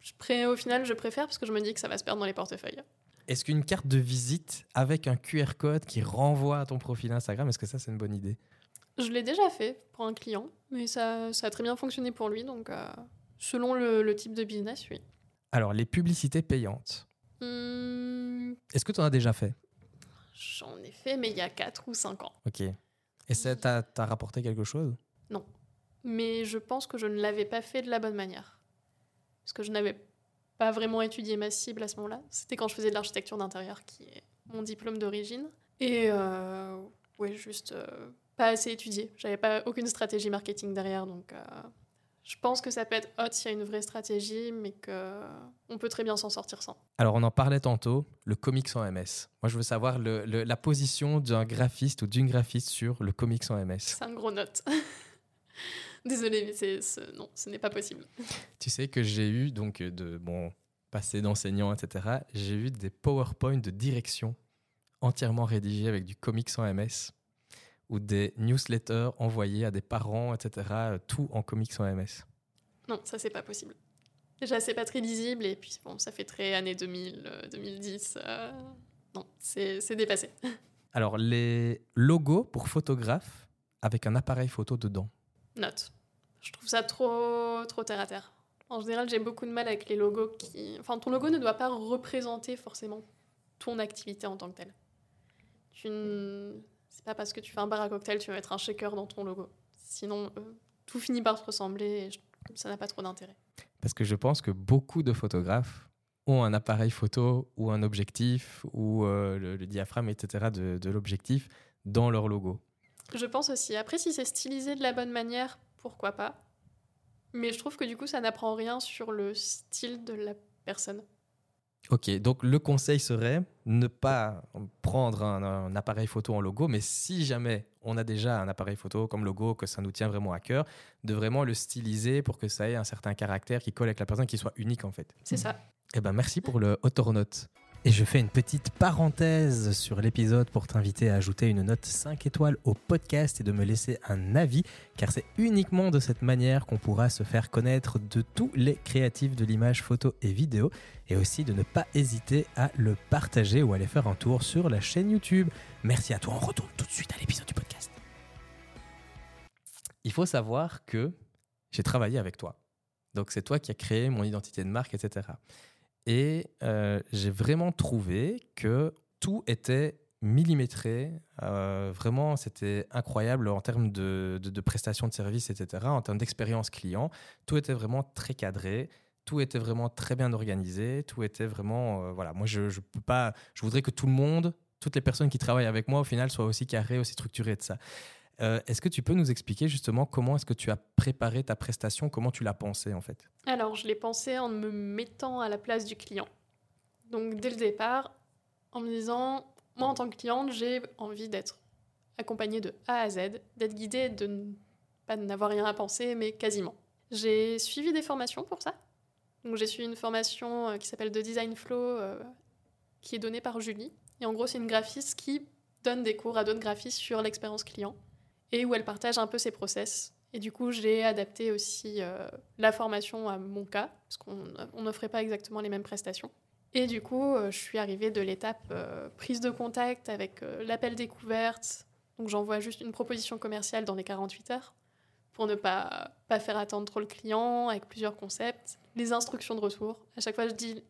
Je pré... Au final, je préfère parce que je me dis que ça va se perdre dans les portefeuilles. Est-ce qu'une carte de visite avec un QR code qui renvoie à ton profil Instagram, est-ce que ça, c'est une bonne idée? Je l'ai déjà fait pour un client, mais ça, ça a très bien fonctionné pour lui. Donc, euh, selon le, le, type de business, oui. Alors, les publicités payantes. Hum, Est-ce que tu en as déjà fait? J'en ai fait, mais il y a 4 ou 5 ans. Ok. Et ça t'a t'a rapporté quelque chose? Non. Mais je pense que je ne l'avais pas fait de la bonne manière. Parce que je n'avais pas vraiment étudié ma cible à ce moment-là. C'était quand je faisais de l'architecture d'intérieur, qui est mon diplôme d'origine. Et euh, ouais, juste euh, pas assez étudié. J'avais pas aucune stratégie marketing derrière, donc euh, je pense que ça peut être hot s'il y a une vraie stratégie, mais qu'on peut très bien s'en sortir sans. Alors, on en parlait tantôt, le comics en MS. Moi, je veux savoir le, le, la position d'un graphiste ou d'une graphiste sur le comics en MS. C'est un gros note. [laughs] Désolée, mais c'est, ce, non, ce n'est pas possible. [laughs] Tu sais que j'ai eu, donc, de bon passé d'enseignant, etc., j'ai eu des PowerPoint de direction entièrement rédigés avec du comics en MS ou des newsletters envoyés à des parents, etc., tout en comics en MS. Non, ça, c'est pas possible. Déjà, c'est pas très lisible, et puis bon, ça fait très années 2000, euh, 2010. Euh, non, c'est, dépassé. [laughs] Alors, les logos pour photographes avec un appareil photo dedans. Note. Je trouve ça trop, trop terre à terre. En général, j'ai beaucoup de mal avec les logos qui. Enfin, ton logo ne doit pas représenter forcément ton activité en tant que telle. Tu. C'est pas parce que tu fais un bar à cocktail, tu vas mettre un shaker dans ton logo. Sinon, euh, tout finit par se ressembler et je... ça n'a pas trop d'intérêt. Parce que je pense que beaucoup de photographes ont un appareil photo ou un objectif ou euh, le, le, diaphragme, etc. de, de l'objectif dans leur logo. Je pense aussi. Après, si c'est stylisé de la bonne manière, pourquoi pas Mais je trouve que du coup, ça n'apprend rien sur le style de la personne. Ok, donc le conseil serait ne pas prendre un, un, appareil photo en logo, mais si jamais on a déjà un appareil photo comme logo, que ça nous tient vraiment à cœur, de vraiment le styliser pour que ça ait un certain caractère qui colle avec la personne, qui soit unique en fait. C'est ça. Eh ben merci pour le Autonote. Et je fais une petite parenthèse sur l'épisode pour t'inviter à ajouter une note 5 étoiles au podcast et de me laisser un avis, car c'est uniquement de cette manière qu'on pourra se faire connaître de tous les créatifs de l'image photo et vidéo, et aussi de ne pas hésiter à le partager ou aller faire un tour sur la chaîne YouTube. Merci à toi, on retourne tout de suite à l'épisode du podcast. Il faut savoir que j'ai travaillé avec toi. Donc c'est toi qui as créé mon identité de marque, etc. Et euh, j'ai vraiment trouvé que tout était millimétré. Euh, vraiment, c'était incroyable en termes de, de, prestations de services, etc. En termes d'expérience client, tout était vraiment très cadré. Tout était vraiment très bien organisé. Tout était vraiment, euh, voilà. Moi, je, je peux pas. Je voudrais que tout le monde, toutes les personnes qui travaillent avec moi, au final, soient aussi carrées, aussi structurées de ça. Euh, est-ce que tu peux nous expliquer justement comment est-ce que tu as préparé ta prestation, comment tu l'as pensée en fait? Alors, je l'ai pensé en me mettant à la place du client. Donc, dès le départ, en me disant, moi en tant que cliente, j'ai envie d'être accompagnée de A à Z, d'être guidée, de n- pas n'avoir rien à penser, mais quasiment. J'ai suivi des formations pour ça. Donc, j'ai suivi une formation euh, qui s'appelle The Design Flow, euh, qui est donnée par Julie. Et en gros, c'est une graphiste qui donne des cours à d'autres graphistes sur l'expérience client et où elle partage un peu ses process. Et du coup, j'ai adapté aussi euh, la formation à mon cas, parce qu'on n'offrait pas exactement les mêmes prestations. Et du coup, euh, je suis arrivée de l'étape euh, prise de contact avec euh, l'appel découverte. Donc j'envoie juste une proposition commerciale dans les 48 heures pour ne pas, pas faire attendre trop le client avec plusieurs concepts. Les instructions de retour. À chaque fois, je dis,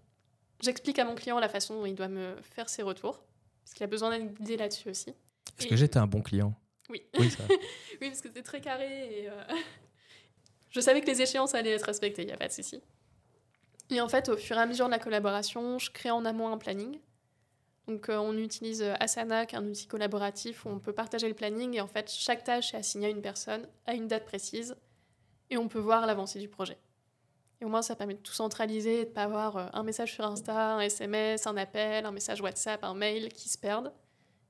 j'explique à mon client la façon dont il doit me faire ses retours, parce qu'il a besoin d'être guidé là-dessus aussi. Est-ce que j'étais un bon client? Oui. Oui, ça. [laughs] oui, parce que c'était très carré et euh... [laughs] je savais que les échéances allaient être respectées, il n'y a pas de souci. Et en fait, au fur et à mesure de la collaboration, je crée en amont un planning Donc euh, on utilise Asana, qui est un outil collaboratif où on peut partager le planning et en fait chaque tâche est assignée à une personne à une date précise et on peut voir l'avancée du projet. Et au moins ça permet de tout centraliser et de pas avoir euh, un message sur Insta, un SMS, un appel, un message WhatsApp, un mail qui se perdent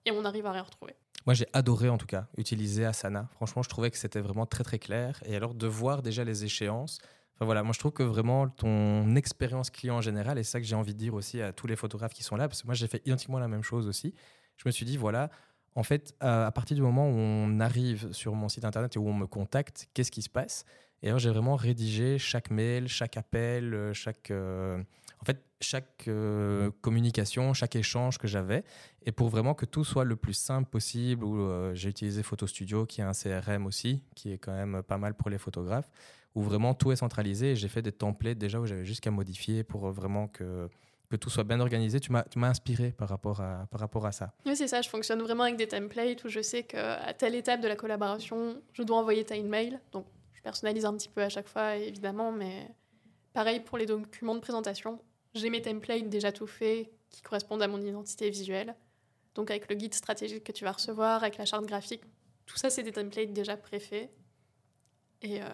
et on arrive à rien retrouver. Moi, j'ai adoré en tout cas utiliser Asana. Franchement, je trouvais que c'était vraiment très très clair. Et alors de voir déjà les échéances, voilà, moi je trouve que vraiment ton expérience client en général, et c'est ça que j'ai envie de dire aussi à tous les photographes qui sont là, parce que moi j'ai fait identiquement la même chose aussi. Je me suis dit, voilà, en fait, à partir du moment où on arrive sur mon site internet et où on me contacte, qu'est-ce qui se passe? Et alors j'ai vraiment rédigé chaque mail, chaque appel, euh, chaque, euh, en fait, chaque euh, communication, chaque échange que j'avais, et pour vraiment que tout soit le plus simple possible. Où j'ai utilisé Photo Studio, qui est un CRM aussi, qui est quand même pas mal pour les photographes où vraiment tout est centralisé. j'ai fait des templates déjà où j'avais juste qu'à modifier pour euh, vraiment que, que tout soit bien organisé. Tu m'as inspiré par rapport à, par rapport à ça. Oui, c'est ça. Je fonctionne vraiment avec des templates où je sais qu'à telle étape de la collaboration, je dois envoyer tel mail. Donc, je personnalise un petit peu à chaque fois, évidemment, mais pareil pour les documents de présentation. J'ai mes templates déjà tout faits qui correspondent à mon identité visuelle. Donc, avec le guide stratégique que tu vas recevoir, avec la charte graphique, tout ça, c'est des templates déjà préfaits. Et euh,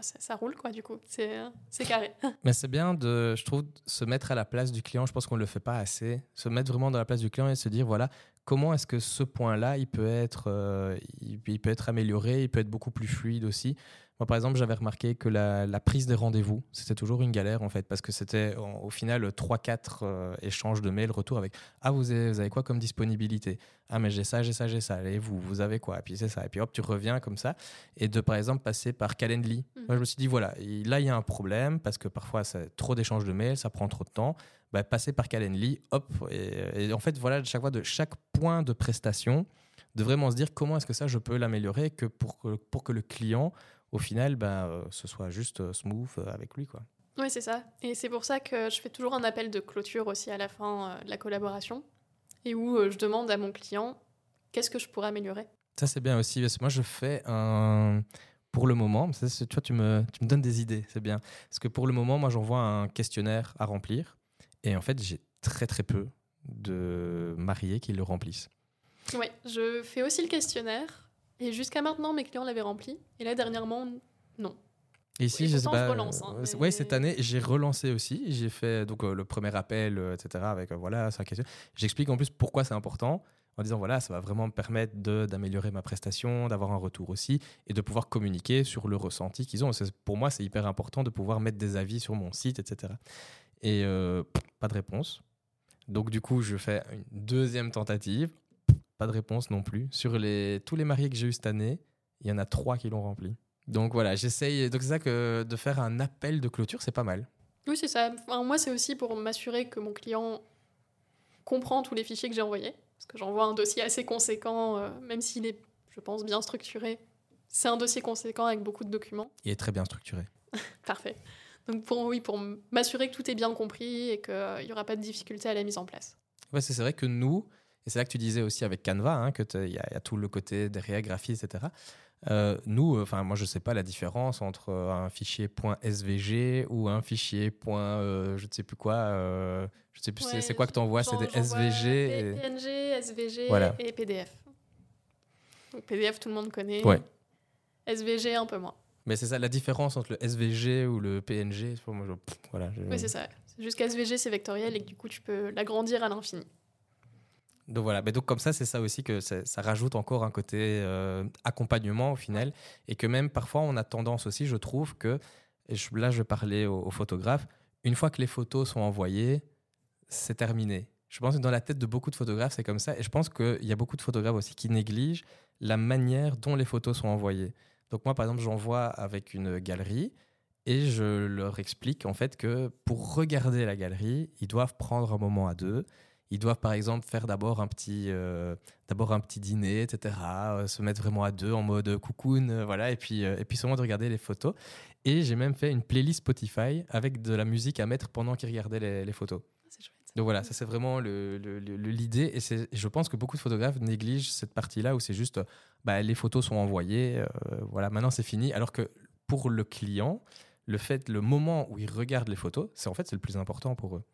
ça, roule, quoi, du coup. C'est carré. [laughs] Mais c'est bien de, je trouve, se mettre à la place du client. Je pense qu'on ne le fait pas assez. Se mettre vraiment dans la place du client et se dire, voilà, comment est-ce que ce point-là, il, peut être, euh, il, peut être amélioré, il peut être beaucoup plus fluide aussi. Moi, par exemple, j'avais remarqué que la, prise des rendez-vous, c'était toujours une galère, en fait, parce que c'était au final 3-4 euh, échanges de mails, retour avec Ah, vous avez, vous avez quoi comme disponibilité? Ah, mais j'ai ça, j'ai ça, j'ai ça. Et vous, vous avez quoi? Et puis c'est ça. Et puis hop, tu reviens comme ça. Et de, par exemple, passer par Calendly. Mmh. Moi, je me suis dit Voilà, là, il y a un problème, parce que parfois, c'est trop d'échanges de mails, ça prend trop de temps. Bah, passer par Calendly, hop. Et, en fait, voilà, chaque fois, de chaque point de prestation, de vraiment se dire comment est-ce que ça, je peux l'améliorer que pour, pour que le client au final, euh, ce soit juste euh, smooth euh, avec lui. Quoi. Oui, c'est ça. Et c'est pour ça que je fais toujours un appel de clôture aussi à la fin de la collaboration et où je demande à mon client qu'est-ce que je pourrais améliorer? Ça, c'est bien aussi. Parce que moi, je fais un. Pour le moment, tu vois, tu me, tu me donnes des idées, c'est bien. Parce que pour le moment, moi, j'envoie un questionnaire à remplir. Et en fait, j'ai très, très peu de mariés qui le remplissent. Oui, je fais aussi le questionnaire. Et jusqu'à maintenant, mes clients l'avaient rempli. Et là, dernièrement, non. Et ici, je sais pas. relance, hein, euh, cette année, j'ai relancé aussi. J'ai fait donc euh, le premier appel, euh, etc. Avec voilà, sa question. J'explique en plus pourquoi c'est important en disant voilà, ça va vraiment me permettre d'améliorer ma prestation, d'avoir un retour aussi et de pouvoir communiquer sur le ressenti qu'ils ont. Pour moi, c'est hyper important de pouvoir mettre des avis sur mon site, etc. Et pas de réponse. Donc, du coup, je fais une deuxième tentative pas de réponse non plus. Sur les, tous les mariés que j'ai eu cette année, il y en a trois qui l'ont rempli. Donc voilà, j'essaye. Donc c'est ça que de faire un appel de clôture, c'est pas mal. Oui, c'est ça. moi, c'est aussi pour m'assurer que mon client comprend tous les fichiers que j'ai envoyés. Parce que j'envoie un dossier assez conséquent, euh, même s'il est, je pense, bien structuré. C'est un dossier conséquent avec beaucoup de documents. Il est très bien structuré. [laughs] Parfait. Donc pour, oui, pour m'assurer que tout est bien compris et qu'il n'y aura pas de difficulté à la mise en place. Ouais, c'est vrai que nous, et c'est là que tu disais aussi avec Canva, hein, qu'il y, y, a tout le côté derrière, graphie, etc. Euh, nous, euh, enfin moi je sais pas la différence entre euh, un fichier .svg ou un fichier point, je ne sais plus quoi. je sais plus c'est quoi que tu envoies, c'est des SVG. PNG, SVG et PDF. Donc PDF tout le monde connaît. SVG un peu moins. Mais c'est ça la différence entre le SVG ou le PNG. Moi, voilà, Oui c'est ça. Jusqu'à SVG c'est vectoriel et du coup tu peux l'agrandir à l'infini. Donc voilà, mais donc comme ça, c'est ça aussi que ça, rajoute encore un côté euh, accompagnement au final, et que même parfois on a tendance aussi, je trouve que, et là je vais parler aux, photographes, une fois que les photos sont envoyées, c'est terminé. Je pense que dans la tête de beaucoup de photographes, c'est comme ça, et je pense qu'il y a beaucoup de photographes aussi qui négligent la manière dont les photos sont envoyées. Donc moi, par exemple, j'envoie avec une galerie, et je leur explique en fait que pour regarder la galerie, ils doivent prendre un moment à deux ils doivent par exemple faire d'abord un petit, euh, d'abord un petit dîner, etc. Euh, se mettre vraiment à deux en mode euh, voilà, et puis et puis seulement de regarder les photos. Et j'ai même fait une playlist Spotify avec de la musique à mettre pendant qu'ils regardaient les, photos. Ah, Donc voilà, ça c'est vraiment l'idée. Le, et je pense que beaucoup de photographes négligent cette partie-là où c'est juste, bah, les photos sont envoyées, voilà, maintenant c'est fini. Alors que pour le client, le fait, le moment où il regarde les photos, c'est en fait c'est le plus important pour eux.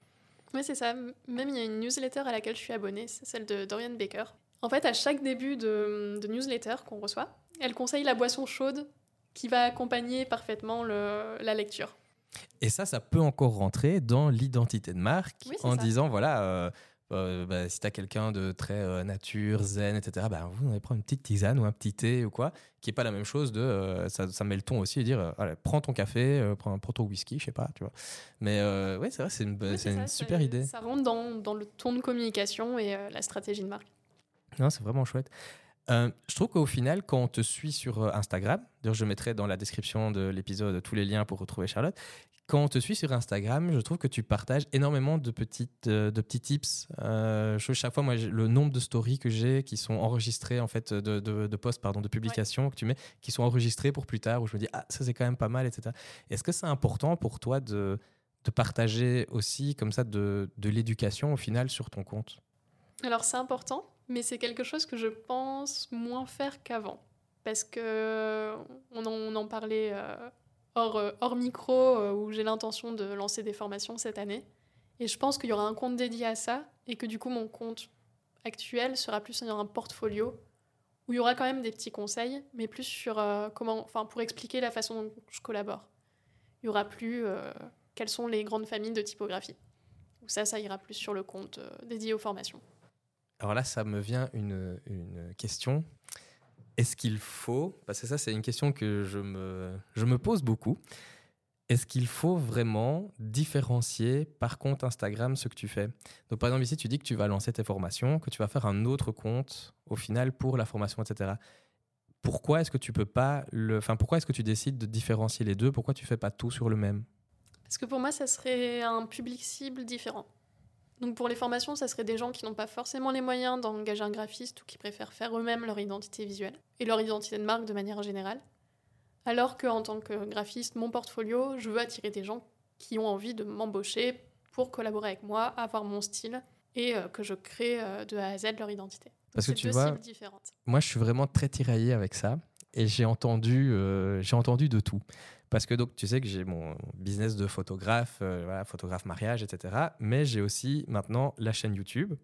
Oui, c'est ça. Même il y a une newsletter à laquelle je suis abonnée, c'est celle de Dorian Baker. En fait, à chaque début de, de newsletter qu'on reçoit, elle conseille la boisson chaude qui va accompagner parfaitement le, la lecture. Et ça, ça peut encore rentrer dans l'identité de marque Oui, en ça. disant voilà, euh, euh, bah, si tu as quelqu'un de très euh, nature, zen, etc., bah, vous allez prendre une petite tisane ou un petit thé ou quoi, qui n'est pas la même chose de. euh, ça, ça met le ton aussi et dire allez, prends ton café, prends, prends ton whisky, je sais pas, tu vois. Mais ouais, c'est vrai, c'est une, Oui, c'est une ça, super idée. Ça rentre dans, dans le ton de communication et la stratégie de marque. Non, c'est vraiment chouette. Euh, je trouve qu'au final, quand on te suit sur Instagram, d'ailleurs je mettrai dans la description de l'épisode tous les liens pour retrouver Charlotte, quand on te suit sur Instagram, je trouve que tu partages énormément de, petites, euh, de petits tips. Euh, je- chaque fois, moi, le nombre de stories que j'ai qui sont enregistrées, en fait, de, de, de posts, pardon, de publications que tu mets, qui sont enregistrées pour plus tard, où je me dis, ah, ça c'est quand même pas mal, etc. Est-ce que c'est important pour toi de, de partager aussi, comme ça, de, de l'éducation au final sur ton compte? Alors c'est important, mais c'est quelque chose que je pense moins faire qu'avant. Parce que on en, on en parlait euh, hors, euh, hors micro, euh, où j'ai l'intention de lancer des formations cette année. Et je pense qu'il y aura un compte dédié à ça, et que du coup mon compte actuel sera plus un portfolio, où il y aura quand même des petits conseils, mais plus sur euh, comment, enfin pour expliquer la façon dont je collabore. Il y aura plus euh, quelles sont les grandes familles de typographie. Ou ça, ça ira plus sur le compte dédié aux formations. Alors là, ça me vient une, une question. Est-ce qu'il faut, parce que ça c'est une question que je me, pose beaucoup, est-ce qu'il faut vraiment différencier par compte Instagram ce que tu fais? Donc par exemple ici, tu dis que tu vas lancer tes formations, que tu vas faire un autre compte au final pour la formation, etc. Pourquoi est-ce que tu peux pas le, enfin pourquoi est-ce que tu décides de différencier les deux? Pourquoi tu fais pas tout sur le même? Parce que pour moi, ça serait un public cible différent. Donc pour les formations, ça serait des gens qui n'ont pas forcément les moyens d'engager un graphiste ou qui préfèrent faire eux-mêmes leur identité visuelle et leur identité de marque de manière générale. Alors qu'en tant que graphiste, mon portfolio, je veux attirer des gens qui ont envie de m'embaucher pour collaborer avec moi, avoir mon style et euh, que je crée euh, de A à Z leur identité. Donc Parce que tu deux vois, moi, je suis vraiment très tiraillé avec ça. Et j'ai entendu, euh, j'ai entendu de tout. Parce que donc, tu sais que j'ai mon business de photographe, euh, voilà, photographe mariage, etc. Mais j'ai aussi maintenant la chaîne YouTube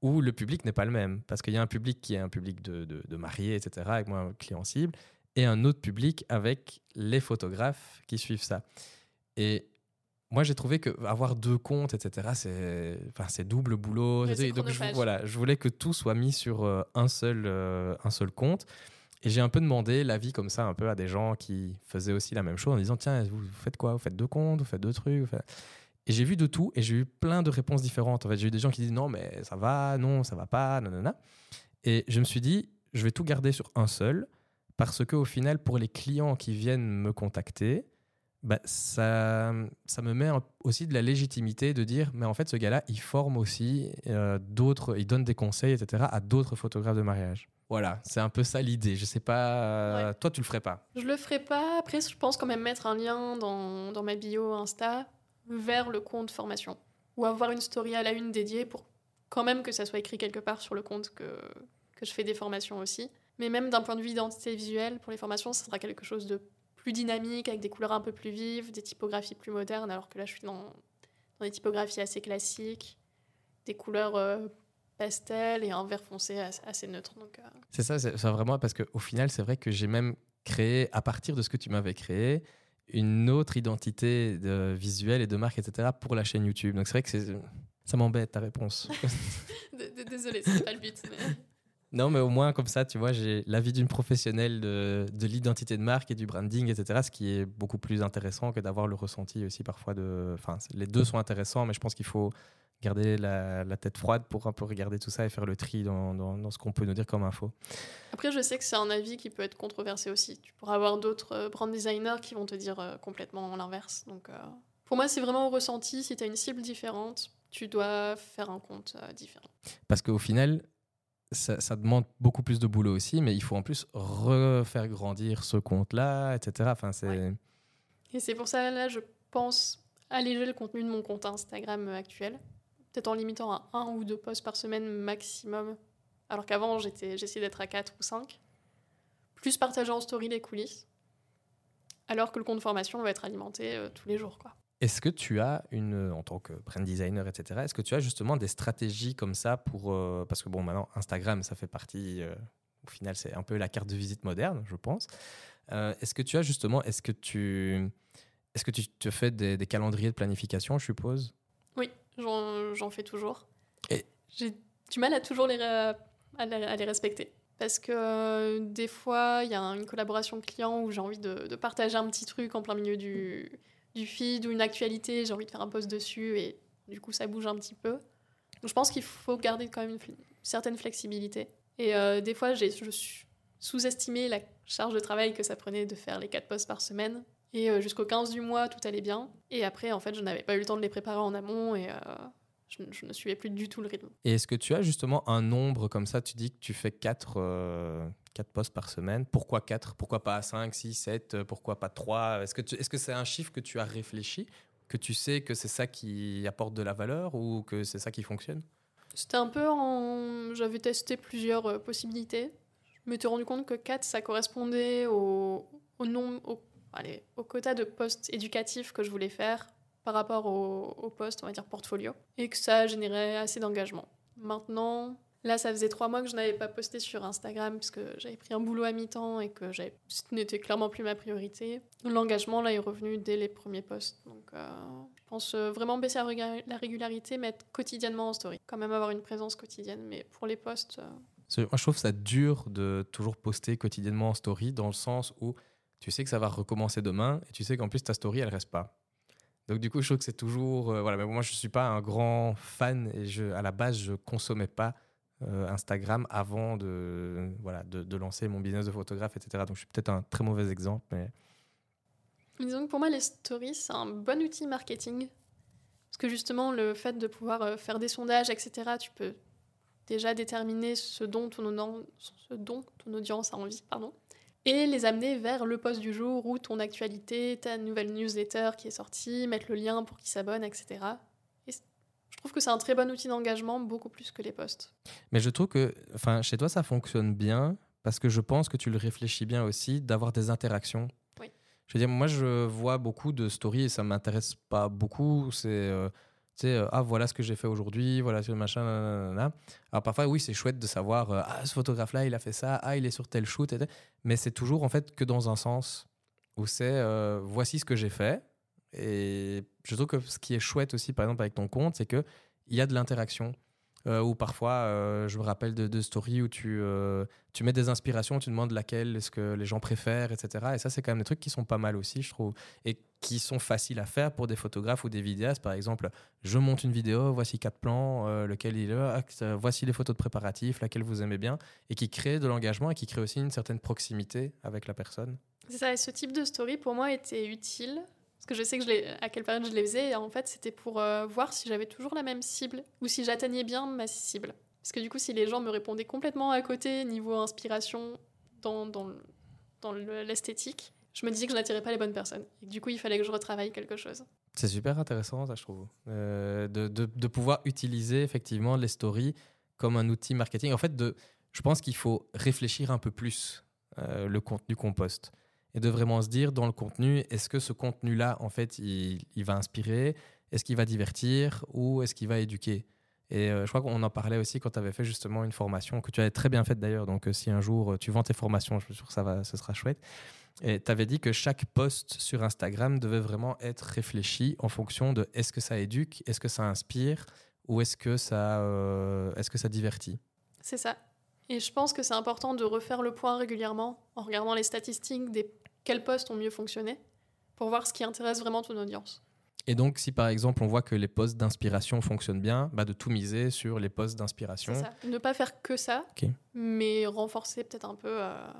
où le public n'est pas le même. Parce qu'il y a un public qui est un public de, de, de mariés, etc. Avec moi, un client cible. Et un autre public avec les photographes qui suivent ça. Et moi, j'ai trouvé que avoir deux comptes, etc., c'est, enfin, double boulot. Donc, je, voilà, je voulais que tout soit mis sur euh, un, seul, euh, un seul compte. Et j'ai un peu demandé l'avis comme ça, un peu à des gens qui faisaient aussi la même chose en disant Tiens, vous faites quoi? Vous faites deux comptes Vous faites deux trucs Et j'ai vu de tout et j'ai eu plein de réponses différentes. En fait, j'ai eu des gens qui disent Non, mais ça va, non, ça va pas, nanana. Et je me suis dit Je vais tout garder sur un seul parce qu'au final, pour les clients qui viennent me contacter, bah, ça, ça me met aussi de la légitimité de dire, mais en fait, ce gars-là, il forme aussi euh, d'autres, il donne des conseils, etc., à d'autres photographes de mariage. Voilà, c'est un peu ça l'idée. Je sais pas, Ouais. toi, tu le ferais pas. Je le ferai pas. Après, je pense quand même mettre un lien dans, dans ma bio Insta vers le compte formation. Ou avoir une story à la une dédiée pour quand même que ça soit écrit quelque part sur le compte que, que je fais des formations aussi. Mais même d'un point de vue identité visuelle, pour les formations, ça sera quelque chose de plus dynamique, avec des couleurs un peu plus vives, des typographies plus modernes, alors que là, je suis dans, dans des typographies assez classiques, des couleurs euh, pastel et un vert foncé assez, neutre. Euh, C'est ça, c'est vraiment parce qu'au final, c'est vrai que j'ai même créé, à partir de ce que tu m'avais créé, une autre identité de visuelle et de marque, etc., pour la chaîne YouTube. Donc c'est vrai que ça m'embête ta réponse. [laughs] Désolée, c'est pas le but. mais- [laughs] Non, mais au moins, comme ça, tu vois, j'ai l'avis d'une professionnelle de, de l'identité de marque et du branding, etc., ce qui est beaucoup plus intéressant que d'avoir le ressenti aussi parfois de... Enfin, les deux sont intéressants, mais je pense qu'il faut garder la, la tête froide pour un peu regarder tout ça et faire le tri dans, dans- dans ce qu'on peut nous dire comme info. Après, je sais que c'est un avis qui peut être controversé aussi. Tu pourras avoir d'autres euh, brand designers qui vont te dire euh, complètement l'inverse. Donc, euh, pour moi, c'est vraiment au ressenti. Si tu as une cible différente, tu dois faire un compte euh, différent. Parce qu'au final, ça, ça demande beaucoup plus de boulot aussi, mais il faut en plus refaire grandir ce compte-là, etc. Enfin, c'est... Ouais. Et c'est pour ça, là, je pense alléger le contenu de mon compte Instagram actuel. Peut-être en limitant à un ou deux posts par semaine maximum. Alors qu'avant, j'étais, j'essayais d'être à 4 ou 5. Plus partager en story les coulisses. Alors que le compte formation va être alimenté euh, tous les jours. Quoi. Est-ce que tu as une, en tant que brand designer, etc., est-ce que tu as justement des stratégies comme ça pour, euh, parce que bon, maintenant Instagram, ça fait partie, euh, au final, c'est un peu la carte de visite moderne, je pense. Euh, est-ce que tu as justement, est-ce que tu, est-ce que tu te fais des, des calendriers de planification, je suppose? Oui, j'en, fais toujours. Et- J'ai du mal à toujours les, à les, à les respecter. Parce que euh, des fois, il y a une collaboration client où j'ai envie de, de partager un petit truc en plein milieu du, du feed ou une actualité, j'ai envie de faire un post dessus et du coup, ça bouge un petit peu. Donc, je pense qu'il faut garder quand même une certaine flexibilité. Et euh, des fois, j'ai je sous-estimé la charge de travail que ça prenait de faire les quatre posts par semaine. Et euh, jusqu'au 15 du mois, tout allait bien. Et après, en fait, je n'avais pas eu le temps de les préparer en amont et euh, je, je ne suivais plus du tout le rythme. Et est-ce que tu as justement un nombre comme ça? Tu dis que tu fais 4 quatre, quatre posts par semaine. Pourquoi 4 Pourquoi pas 5, 6, 7 Pourquoi pas 3 Est-ce que est-ce que c'est un chiffre que tu as réfléchi? Que tu sais que c'est ça qui apporte de la valeur ou que c'est ça qui fonctionne? C'était un peu en. J'avais testé plusieurs euh, possibilités. Je m'étais rendu compte que 4, ça correspondait au, au nombre. Au, allez, au quota de postes éducatifs que je voulais faire par rapport au, au poste, on va dire portfolio. Et que ça générait assez d'engagement. Maintenant, là, ça faisait trois mois que je n'avais pas posté sur Instagram parce que j'avais pris un boulot à mi-temps et que ce n'était clairement plus ma priorité. L'engagement, là, est revenu dès les premiers posts. Donc, euh, je pense euh, vraiment baisser la, régu- la régularité, mettre quotidiennement en story. Quand même avoir une présence quotidienne, mais pour les posts, euh, Moi, je trouve ça dur de toujours poster quotidiennement en story dans le sens où tu sais que ça va recommencer demain et tu sais qu'en plus ta story, elle reste pas. Donc du coup, je trouve que c'est toujours... euh, voilà, mais moi, je suis pas un grand fan et je, à la base, je consommais pas euh, Instagram avant de, voilà, de, lancer mon business de photographe, etc. Donc je suis peut-être un très mauvais exemple, mais... Disons que pour moi, les stories, c'est un bon outil marketing. Parce que justement, le fait de pouvoir euh, faire des sondages, etc., tu peux déjà déterminer ce dont ton, ce dont ton audience a envie, pardon, et les amener vers le post du jour ou ton actualité, ta nouvelle newsletter qui est sortie, mettre le lien pour qu'ils s'abonnent, etc. Et je trouve que c'est un très bon outil d'engagement, beaucoup plus que les posts. Mais je trouve que enfin, chez toi, ça fonctionne bien parce que je pense que tu le réfléchis bien aussi d'avoir des interactions. Oui. Je veux dire, moi, je vois beaucoup de stories et ça m'intéresse pas beaucoup. C'est, euh, tu sais, euh, ah, voilà ce que j'ai fait aujourd'hui, voilà ce machin, nanana. Alors parfois, oui, c'est chouette de savoir, euh, ah, ce photographe-là, il a fait ça, ah, il est sur tel shoot, et- mais c'est toujours en fait que dans un sens où c'est, euh, voici ce que j'ai fait. Et je trouve que ce qui est chouette aussi, par exemple, avec ton compte, c'est que il y a de l'interaction. Euh, ou parfois, euh, je me rappelle de, stories où tu, euh, tu mets des inspirations, tu demandes laquelle est-ce que les gens préfèrent, etc. Et ça, c'est quand même des trucs qui sont pas mal aussi, je trouve, et qui sont faciles à faire pour des photographes ou des vidéastes. Par exemple, je monte une vidéo, voici quatre plans, euh, lequel il est, ah, voici les photos de préparatifs, laquelle vous aimez bien, et qui crée de l'engagement et qui crée aussi une certaine proximité avec la personne. C'est ça, et ce type de story pour moi était utile. Parce que je sais que je à quelle période je les faisais. En fait, c'était pour euh, voir si j'avais toujours la même cible ou si j'atteignais bien ma cible. Parce que du coup, si les gens me répondaient complètement à côté, niveau inspiration, dans, dans, dans le- l'esthétique, je me disais que je n'attirais pas les bonnes personnes. Et du coup, il fallait que je retravaille quelque chose. C'est super intéressant, ça, je trouve, Euh, de, de- de pouvoir utiliser effectivement les stories comme un outil marketing. En fait, de, je pense qu'il faut réfléchir un peu plus euh, le contenu qu'on poste et de vraiment se dire dans le contenu, est-ce que ce contenu-là, en fait, il, il va inspirer, est-ce qu'il va divertir? Ou est-ce qu'il va éduquer? Et euh, je crois qu'on en parlait aussi quand tu avais fait justement une formation que tu avais très bien faite d'ailleurs. Donc, euh, si un jour euh, tu vends tes formations, je suis sûr que ça va, ce sera chouette. Et tu avais dit que chaque post sur Instagram devait vraiment être réfléchi en fonction de est-ce que ça éduque, est-ce que ça inspire ou est-ce que, ça, est-ce que ça divertit? C'est ça. Et je pense que c'est important de refaire le point régulièrement en regardant les statistiques des quels posts ont mieux fonctionné pour voir ce qui intéresse vraiment ton audience. Et donc, si par exemple on voit que les posts d'inspiration fonctionnent bien, bah, de tout miser sur les posts d'inspiration. C'est ça. Ne pas faire que ça, mais renforcer peut-être un peu, euh,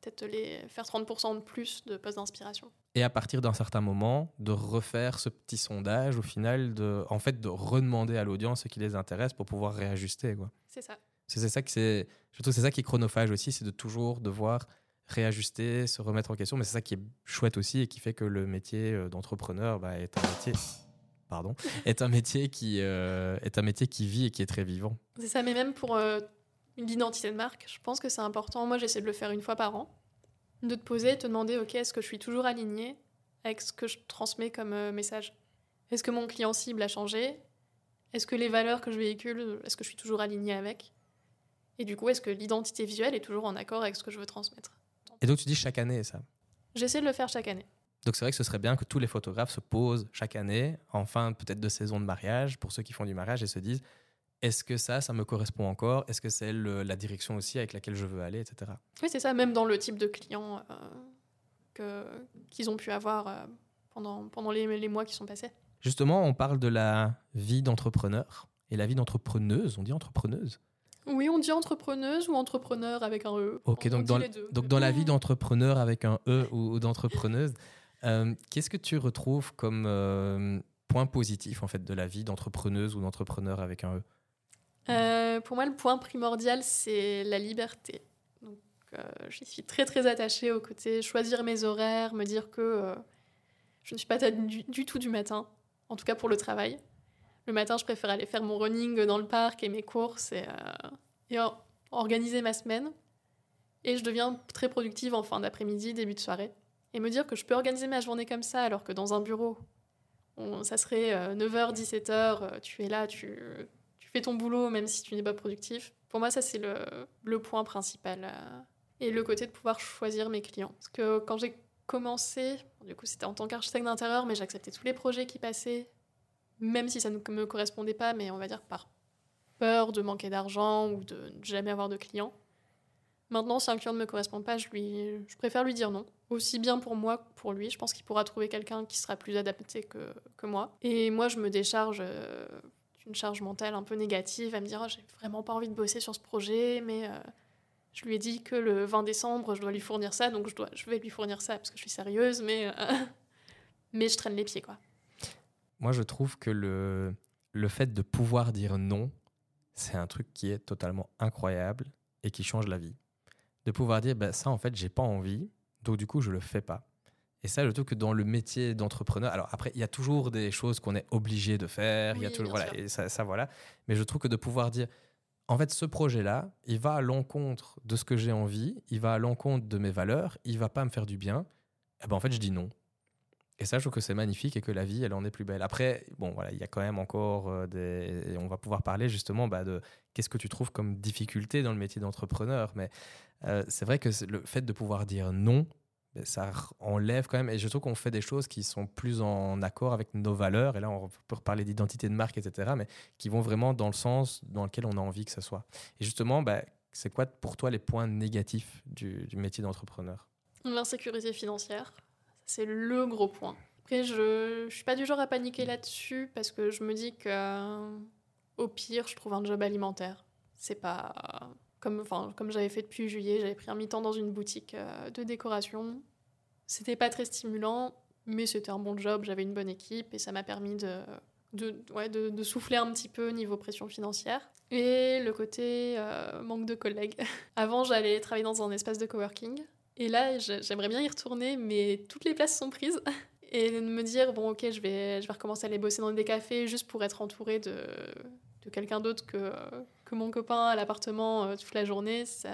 peut-être les faire 30% de plus de postes d'inspiration. Et à partir d'un certain moment, de refaire ce petit sondage au final, de, en fait, de redemander à l'audience ce qui les intéresse pour pouvoir réajuster. Quoi. C'est ça. C'est ça que c'est. Je trouve que c'est ça qui est chronophage aussi, c'est de toujours devoir réajuster, se remettre en question. Mais c'est ça qui est chouette aussi et qui fait que le métier euh, d'entrepreneur bah, est un métier. Pardon, [laughs] est un métier qui euh, est un métier qui vit et qui est très vivant. C'est ça, mais même pour euh, l'identité de marque, je pense que c'est important. Moi, j'essaie de le faire une fois par an, de te poser et te demander, ok, est-ce que je suis toujours alignée avec ce que je transmets comme euh, message? Est-ce que mon client cible a changé? Est-ce que les valeurs que je véhicule, est-ce que je suis toujours alignée avec? Et du coup, est-ce que l'identité visuelle est toujours en accord avec ce que je veux transmettre? Et donc tu dis chaque année ça J'essaie de le faire chaque année. Donc c'est vrai que ce serait bien que tous les photographes se posent chaque année, en fin peut-être de saison de mariage, pour ceux qui font du mariage, et se disent est-ce que ça, ça me correspond encore? Est-ce que c'est la direction aussi avec laquelle je veux aller, etc. Oui, c'est ça, même dans le type de clients euh, qu'ils ont pu avoir euh, pendant, pendant les, les, mois qui sont passés. Justement, on parle de la vie d'entrepreneur et la vie d'entrepreneuse. On dit entrepreneuse Oui, on dit entrepreneuse ou entrepreneur avec un E. Ok, donc, dans, donc dans la vie d'entrepreneur avec un E ou, d'entrepreneuse, euh, qu'est-ce que tu retrouves comme point positif en fait de la vie d'entrepreneuse ou d'entrepreneur avec un E? Euh, pour moi, le point primordial, c'est la liberté. Donc, euh, je suis très très attachée au côté choisir mes horaires, me dire que euh, je ne suis pas du, du, tout du matin, en tout cas pour le travail. Le matin, je préfère aller faire mon running dans le parc et mes courses et, et organiser ma semaine. Et je deviens très productive en fin d'après-midi, début de soirée. Et me dire que je peux organiser ma journée comme ça, alors que dans un bureau, ça serait 9h, 17h, tu es là, tu, fais ton boulot même si tu n'es pas productif. Pour moi, ça, c'est le, point principal. Euh, et le côté de pouvoir choisir mes clients. Parce que quand j'ai commencé, du coup, c'était en tant qu'architecte d'intérieur, mais j'acceptais tous les projets qui passaient, même si ça ne me correspondait pas, mais on va dire par peur de manquer d'argent ou de jamais avoir de clients. Maintenant, si un client ne me correspond pas, je, préfère lui dire non. Aussi bien pour moi que pour lui. Je pense qu'il pourra trouver quelqu'un qui sera plus adapté que, moi. Et moi, je me décharge euh, une charge mentale un peu négative, à me dire oh, j'ai vraiment pas envie de bosser sur ce projet, mais euh, je lui ai dit que le 20 décembre je dois lui fournir ça, donc je vais lui fournir ça parce que je suis sérieuse, mais, euh, [laughs] mais je traîne les pieds. quoi. Moi je trouve que le, le fait de pouvoir dire non, c'est un truc qui est totalement incroyable et qui change la vie. De pouvoir dire bah, ça en fait j'ai pas envie, donc du coup je le fais pas. Et ça, je trouve que dans le métier d'entrepreneur, alors après, il y a toujours des choses qu'on est obligé de faire, il y a toujours, voilà, et ça, ça, voilà. Mais je trouve que de pouvoir dire, en fait, ce projet-là, il va à l'encontre de ce que j'ai envie, il va à l'encontre de mes valeurs, il va pas me faire du bien. Eh ben en fait, je dis non. Et ça, je trouve que c'est magnifique et que la vie, elle en est plus belle. Après, bon, voilà, il y a quand même encore euh, des. On va pouvoir parler justement bah, de qu'est-ce que tu trouves comme difficulté dans le métier d'entrepreneur. Mais euh, c'est vrai que le fait de pouvoir dire non, ça enlève quand même. Et je trouve qu'on fait des choses qui sont plus en accord avec nos valeurs. Et là, on peut reparler d'identité de marque, etc. Mais qui vont vraiment dans le sens dans lequel on a envie que ce soit. Et justement, bah, c'est quoi pour toi les points négatifs du, métier d'entrepreneur? L'insécurité financière. C'est le gros point. Après, je ne suis pas du genre à paniquer là-dessus parce que je me dis que au pire, je trouve un job alimentaire. C'est pas comme, enfin, comme j'avais fait depuis juillet, j'avais pris un mi-temps dans une boutique euh, de décoration. C'était pas très stimulant, mais c'était un bon job, j'avais une bonne équipe et ça m'a permis de, de, ouais, de, de, souffler un petit peu niveau pression financière. Et le côté euh, manque de collègues. [laughs] Avant, j'allais travailler dans un espace de coworking. Et là, j'aimerais bien y retourner, mais toutes les places sont prises. [laughs] Et de me dire, bon, ok, je vais, je vais recommencer à aller bosser dans des cafés juste pour être entourée de, de quelqu'un d'autre que, que mon copain à l'appartement euh, toute la journée, ça,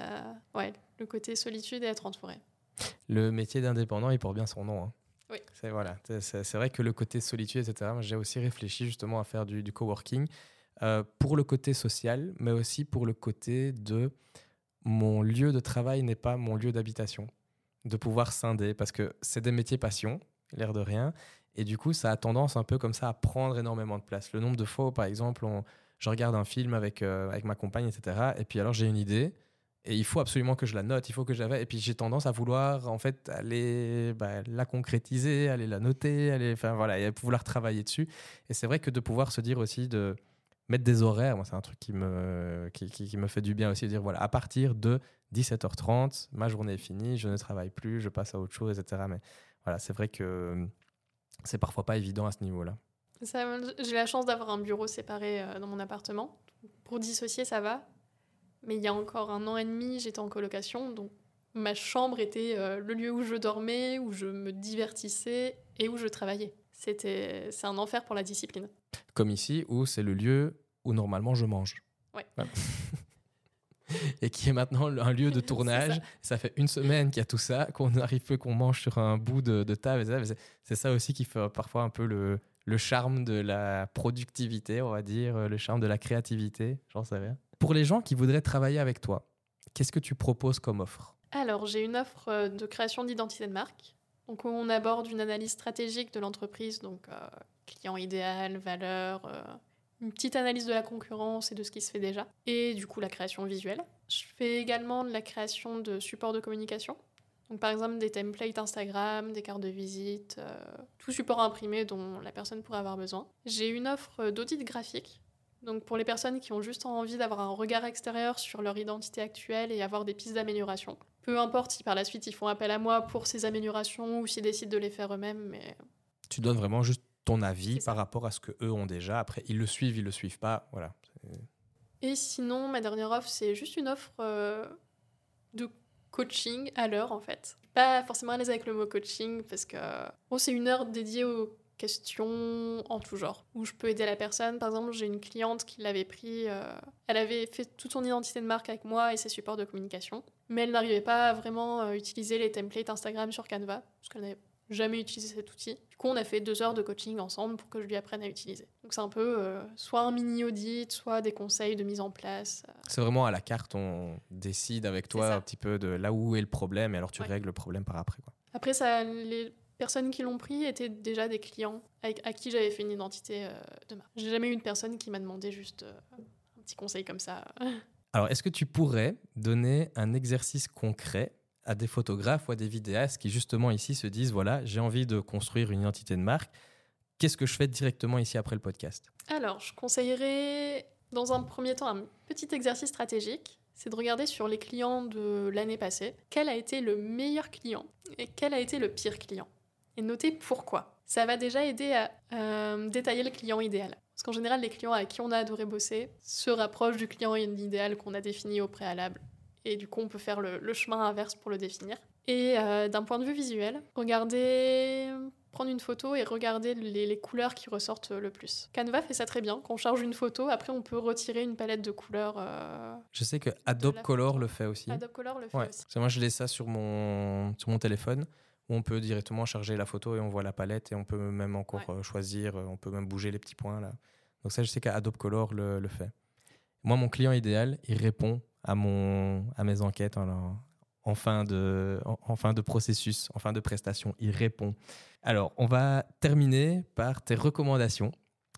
ouais, le côté solitude et être entouré. Le métier d'indépendant, il porte bien son nom. Hein. Oui. C'est voilà, c'est vrai que le côté solitude, etc. J'ai aussi réfléchi justement à faire du, du coworking euh, pour le côté social, mais aussi pour le côté de mon lieu de travail n'est pas mon lieu d'habitation, de pouvoir scinder parce que c'est des métiers passion, l'air de rien, et du coup ça a tendance un peu comme ça à prendre énormément de place. Le nombre de fois, par exemple, on, je regarde un film avec, euh, avec ma compagne, etc. Et puis alors j'ai une idée et il faut absolument que je la note, il faut que j'avais. Et puis j'ai tendance à vouloir en fait aller bah, la concrétiser, aller la noter, aller, enfin voilà, et vouloir travailler dessus. Et c'est vrai que de pouvoir se dire aussi de mettre des horaires, moi c'est un truc qui me, qui, me fait du bien aussi, de dire voilà, à partir de 17h30, ma journée est finie, je ne travaille plus, je passe à autre chose, etc. Mais voilà, c'est vrai que c'est parfois pas évident à ce niveau-là. J'ai la chance d'avoir un bureau séparé euh, dans mon appartement. Pour dissocier, ça va. Mais il y a encore un an et demi, j'étais en colocation, donc ma chambre était euh, le lieu où je dormais, où je me divertissais et où je travaillais. C'était, c'est un enfer pour la discipline. Comme ici, où c'est le lieu où normalement je mange. Ouais. [laughs] et qui est maintenant un lieu de [laughs] tournage. ça. fait une semaine qu'il y a tout ça, qu'on arrive peu qu'on mange sur un bout de, table. C'est ça aussi qui fait parfois un peu le, le charme de la productivité, on va dire, le charme de la créativité, j'en sais rien. Pour les gens qui voudraient travailler avec toi, qu'est-ce que tu proposes comme offre? Alors, j'ai une offre euh, de création d'identité de marque. Donc, on aborde une analyse stratégique de l'entreprise, donc euh, client idéal, valeur, euh, une petite analyse de la concurrence et de ce qui se fait déjà, et du coup la création visuelle. Je fais également de la création de supports de communication. Donc par exemple des templates Instagram, des cartes de visite, euh, tout support imprimé dont la personne pourrait avoir besoin. J'ai une offre d'audit graphique. Donc pour les personnes qui ont juste envie d'avoir un regard extérieur sur leur identité actuelle et avoir des pistes d'amélioration. Peu importe si par la suite ils font appel à moi pour ces améliorations ou s'ils décident de les faire eux-mêmes, mais... Tu donnes vraiment juste ton avis par rapport à ce que eux ont déjà. Après, ils le suivent, ils le suivent pas. Voilà. Et sinon, ma dernière offre, c'est juste une offre euh, de coaching à l'heure, en fait. Pas forcément à l'aise avec le mot coaching, parce que bon, c'est une heure dédiée aux questions en tout genre, où je peux aider la personne. Par exemple, j'ai une cliente qui l'avait pris, euh, elle avait fait toute son identité de marque avec moi et ses supports de communication, mais elle n'arrivait pas à vraiment euh, utiliser les templates Instagram sur Canva, parce qu'elle n'avait jamais utilisé cet outil. Du coup, on a fait deux heures de coaching ensemble pour que je lui apprenne à utiliser. Donc c'est un peu euh, soit un mini audit, soit des conseils de mise en place. C'est vraiment à la carte, on décide avec toi un petit peu de là où est le problème et alors tu règles le problème par après. Quoi. Après, ça, les personnes qui l'ont pris étaient déjà des clients avec, à qui j'avais fait une identité euh, de marque. J'ai jamais eu une personne qui m'a demandé juste un petit conseil comme ça. [laughs] Alors, est-ce que tu pourrais donner un exercice concret à des photographes ou à des vidéastes qui justement ici se disent voilà, j'ai envie de construire une identité de marque. Qu'est-ce que je fais directement ici après le podcast? Alors, je conseillerais dans un premier temps un petit exercice stratégique, c'est de regarder sur les clients de l'année passée, quel a été le meilleur client et quel a été le pire client? Et noter pourquoi. Ça va déjà aider à euh, détailler le client idéal. Parce qu'en général, les clients à qui on a adoré bosser se rapprochent du client idéal qu'on a défini au préalable et du coup on peut faire le, chemin inverse pour le définir. Et euh, d'un point de vue visuel, regardez, prendre une photo et regarder les, couleurs qui ressortent le plus. Canva fait ça très bien. Quand on charge une photo, après on peut retirer une palette de couleurs. Euh, je sais que Adobe Color le fait aussi. Adobe Color le fait aussi. Moi je l'ai ça sur mon, sur mon téléphone où on peut directement charger la photo et on voit la palette et on peut même encore euh, choisir, on peut même bouger les petits points là. Donc ça je sais qu'Adobe Color le, le fait. Moi mon client idéal, il répond à, mon, à mes enquêtes en, fin de, en, fin de processus, en fin de prestation. Il répond. Alors, on va terminer par tes recommandations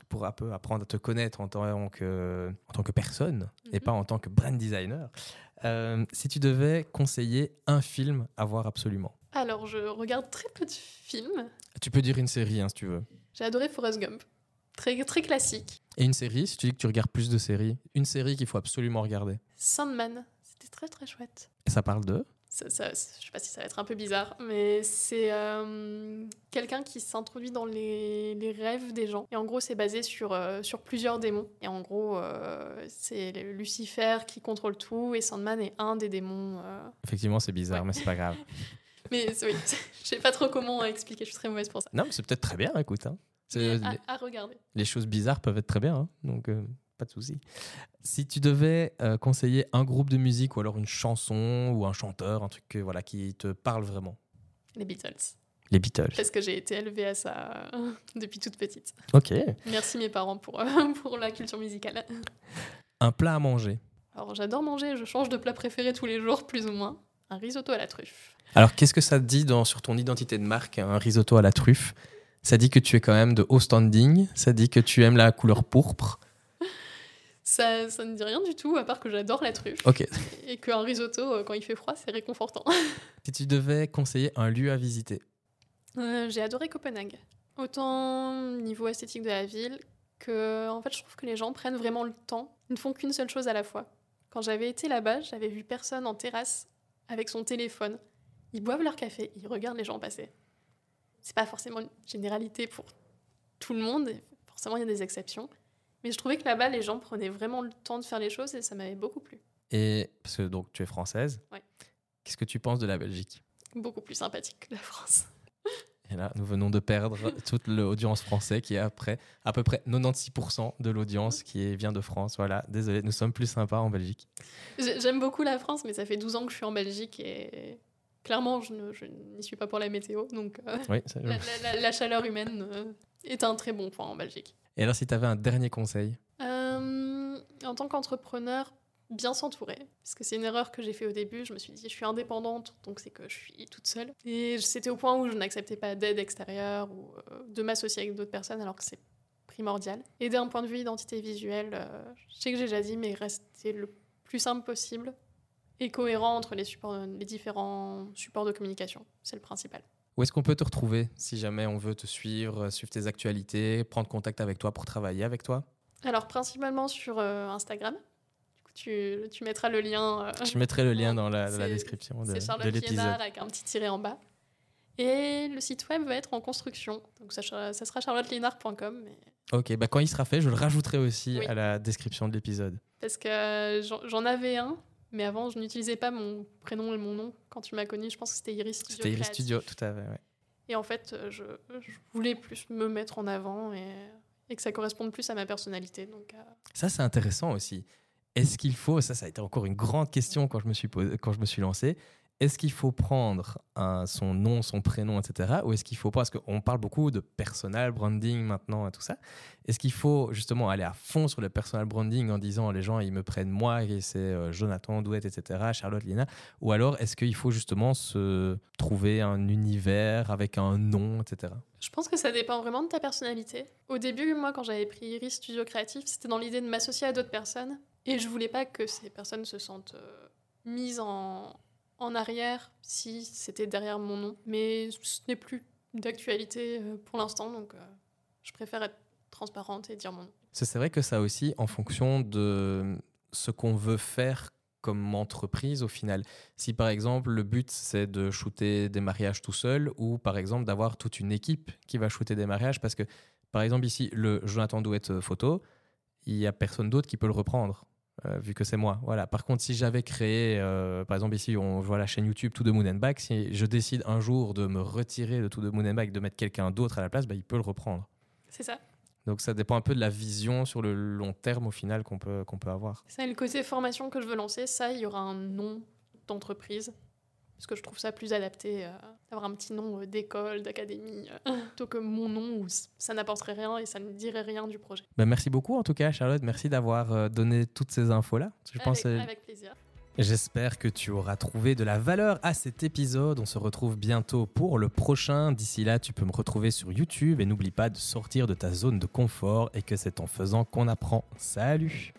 pour un peu apprendre à te connaître en tant que, en tant que personne et mhm. pas en tant que brand designer. Euh, si tu devais conseiller un film à voir absolument. Alors, je regarde très peu de films. Tu peux dire une série hein, si tu veux. J'ai adoré Forrest Gump. Très, très classique. Et une série, si tu dis que tu regardes plus de séries, une série qu'il faut absolument regarder. Sandman, c'était très très chouette. Et ça parle de ça, ça, Je sais pas si ça va être un peu bizarre, mais c'est euh, quelqu'un qui s'introduit dans les, les, rêves des gens. Et en gros, c'est basé sur, euh, sur plusieurs démons. Et en gros, euh, c'est Lucifer qui contrôle tout, et Sandman est un des démons. Effectivement, c'est bizarre, mais c'est pas grave. [laughs] mais oui, [laughs] je sais pas trop comment expliquer, je suis très mauvaise pour ça. Non, mais c'est peut-être très bien, écoute. Hein. À, regarder. Les choses bizarres peuvent être très bien, hein, donc euh, pas de souci. Si tu devais euh, conseiller un groupe de musique ou alors une chanson ou un chanteur, un truc voilà, qui te parle vraiment Les Beatles. Les Beatles. Parce que j'ai été élevée à ça euh, [laughs] depuis toute petite. Ok. Merci mes parents pour, [laughs] pour la culture musicale. Un plat à manger Alors j'adore manger, je change de plat préféré tous les jours, plus ou moins. Un risotto à la truffe. Alors qu'est-ce que ça te dit dans, sur ton identité de marque, un risotto à la truffe? Ça dit que tu es quand même de haut standing. Ça dit que tu aimes la couleur pourpre. [laughs] Ça, ça ne dit rien du tout, à part que j'adore la truffe. Ok. Et qu'un risotto, euh, quand il fait froid, c'est réconfortant. [laughs] si tu devais conseiller un lieu à visiter? Euh, J'ai adoré Copenhague. Autant niveau esthétique de la ville que, en fait, je trouve que les gens prennent vraiment le temps. Ils ne font qu'une seule chose à la fois. Quand j'avais été là-bas, j'avais vu personne en terrasse avec son téléphone. Ils boivent leur café, ils regardent les gens passer c'est pas forcément une généralité pour tout le monde, forcément il y a des exceptions. Mais je trouvais que là-bas, les gens prenaient vraiment le temps de faire les choses et ça m'avait beaucoup plu. Et parce que donc tu es française, ouais. qu'est-ce que tu penses de la Belgique? Beaucoup plus sympathique que la France. Et là, nous venons de perdre toute l'audience française qui est après à peu près 96% de l'audience qui vient de France. Voilà, désolé, nous sommes plus sympas en Belgique. J'aime beaucoup la France, mais ça fait 12 ans que je suis en Belgique et clairement, je n'y suis pas pour la météo. Donc, euh, oui, [laughs] la, chaleur humaine euh, est un très bon point en Belgique. Et alors, si tu avais un dernier conseil? Euh, En tant qu'entrepreneur, bien s'entourer. Parce que c'est une erreur que j'ai fait au début. Je me suis dit, je suis indépendante, donc c'est que je suis toute seule. Et c'était au point où je n'acceptais pas d'aide extérieure ou euh, de m'associer avec d'autres personnes, alors que c'est primordial. Et d'un point de vue identité visuelle, euh, je sais que j'ai déjà dit, mais rester le plus simple possible et cohérent entre les, supports, les différents supports de communication. C'est le principal. Où est-ce qu'on peut te retrouver si jamais on veut te suivre, suivre tes actualités, prendre contact avec toi pour travailler avec toi? Alors principalement sur euh, Instagram, tu, tu, mettras le lien. Euh, je mettrai le lien [laughs] dans la, description de, de l'épisode. avec un petit tiret en bas. Et le site web va être en construction. Donc ça, ça sera charlottelinard.com. Mais... Ok, bah quand il sera fait, je le rajouterai aussi à la description de l'épisode. Parce que j'en avais un, mais avant, je n'utilisais pas mon prénom et mon nom. Quand tu m'as connu, je pense que c'était Iris Studio. C'était Iris Studio, tout à fait. Ouais. Et en fait, je, je, voulais plus me mettre en avant et, et, que ça corresponde plus à ma personnalité. Donc, euh, Ça, c'est intéressant aussi. Est-ce qu'il faut, ça, ça a été encore une grande question quand je me suis, quand je me suis lancé, est-ce qu'il faut prendre son nom, son prénom, etc. Ou est-ce qu'il faut pas, parce qu'on parle beaucoup de personal branding maintenant et tout ça, est-ce qu'il faut justement aller à fond sur le personal branding en disant les gens ils me prennent moi et c'est euh, Jonathan Douette, etc., Charlotte Lina, ou alors est-ce qu'il faut justement se trouver un univers avec un nom, etc. Je pense que ça dépend vraiment de ta personnalité. Au début, moi, quand j'avais pris Iris Studio Créatif, c'était dans l'idée de m'associer à d'autres personnes et je voulais pas que ces personnes se sentent euh, mises en, en arrière si c'était derrière mon nom. Mais ce n'est plus d'actualité euh, pour l'instant, donc euh, je préfère être transparente et dire mon nom. C'est vrai que ça aussi, en fonction de ce qu'on veut faire comme entreprise au final. Si par exemple le but c'est de shooter des mariages tout seul ou par exemple d'avoir toute une équipe qui va shooter des mariages parce que par exemple ici le Jonathan Douette photo, il y a personne d'autre qui peut le reprendre. Euh, vu que c'est moi. Voilà. Par contre, si j'avais créé, euh, par exemple ici, on voit la chaîne YouTube Tout de Moon and Back, si je décide un jour de me retirer de Tout de Moon and Back, de mettre quelqu'un d'autre à la place, bah, il peut le reprendre. C'est ça. Donc ça dépend un peu de la vision sur le long terme au final qu'on peut, qu'on peut avoir. Ça, le côté formation que je veux lancer, ça, il y aura un nom d'entreprise parce que je trouve ça plus adapté euh, d'avoir un petit nom euh, d'école, d'académie, euh, plutôt que mon nom où ça n'apporterait rien et ça ne dirait rien du projet. Ben merci beaucoup en tout cas, Charlotte. Merci d'avoir donné toutes ces infos-là. Je avec, pense, avec plaisir. J'espère que tu auras trouvé de la valeur à cet épisode. On se retrouve bientôt pour le prochain. D'ici là, tu peux me retrouver sur YouTube et n'oublie pas de sortir de ta zone de confort et que c'est en faisant qu'on apprend. Salut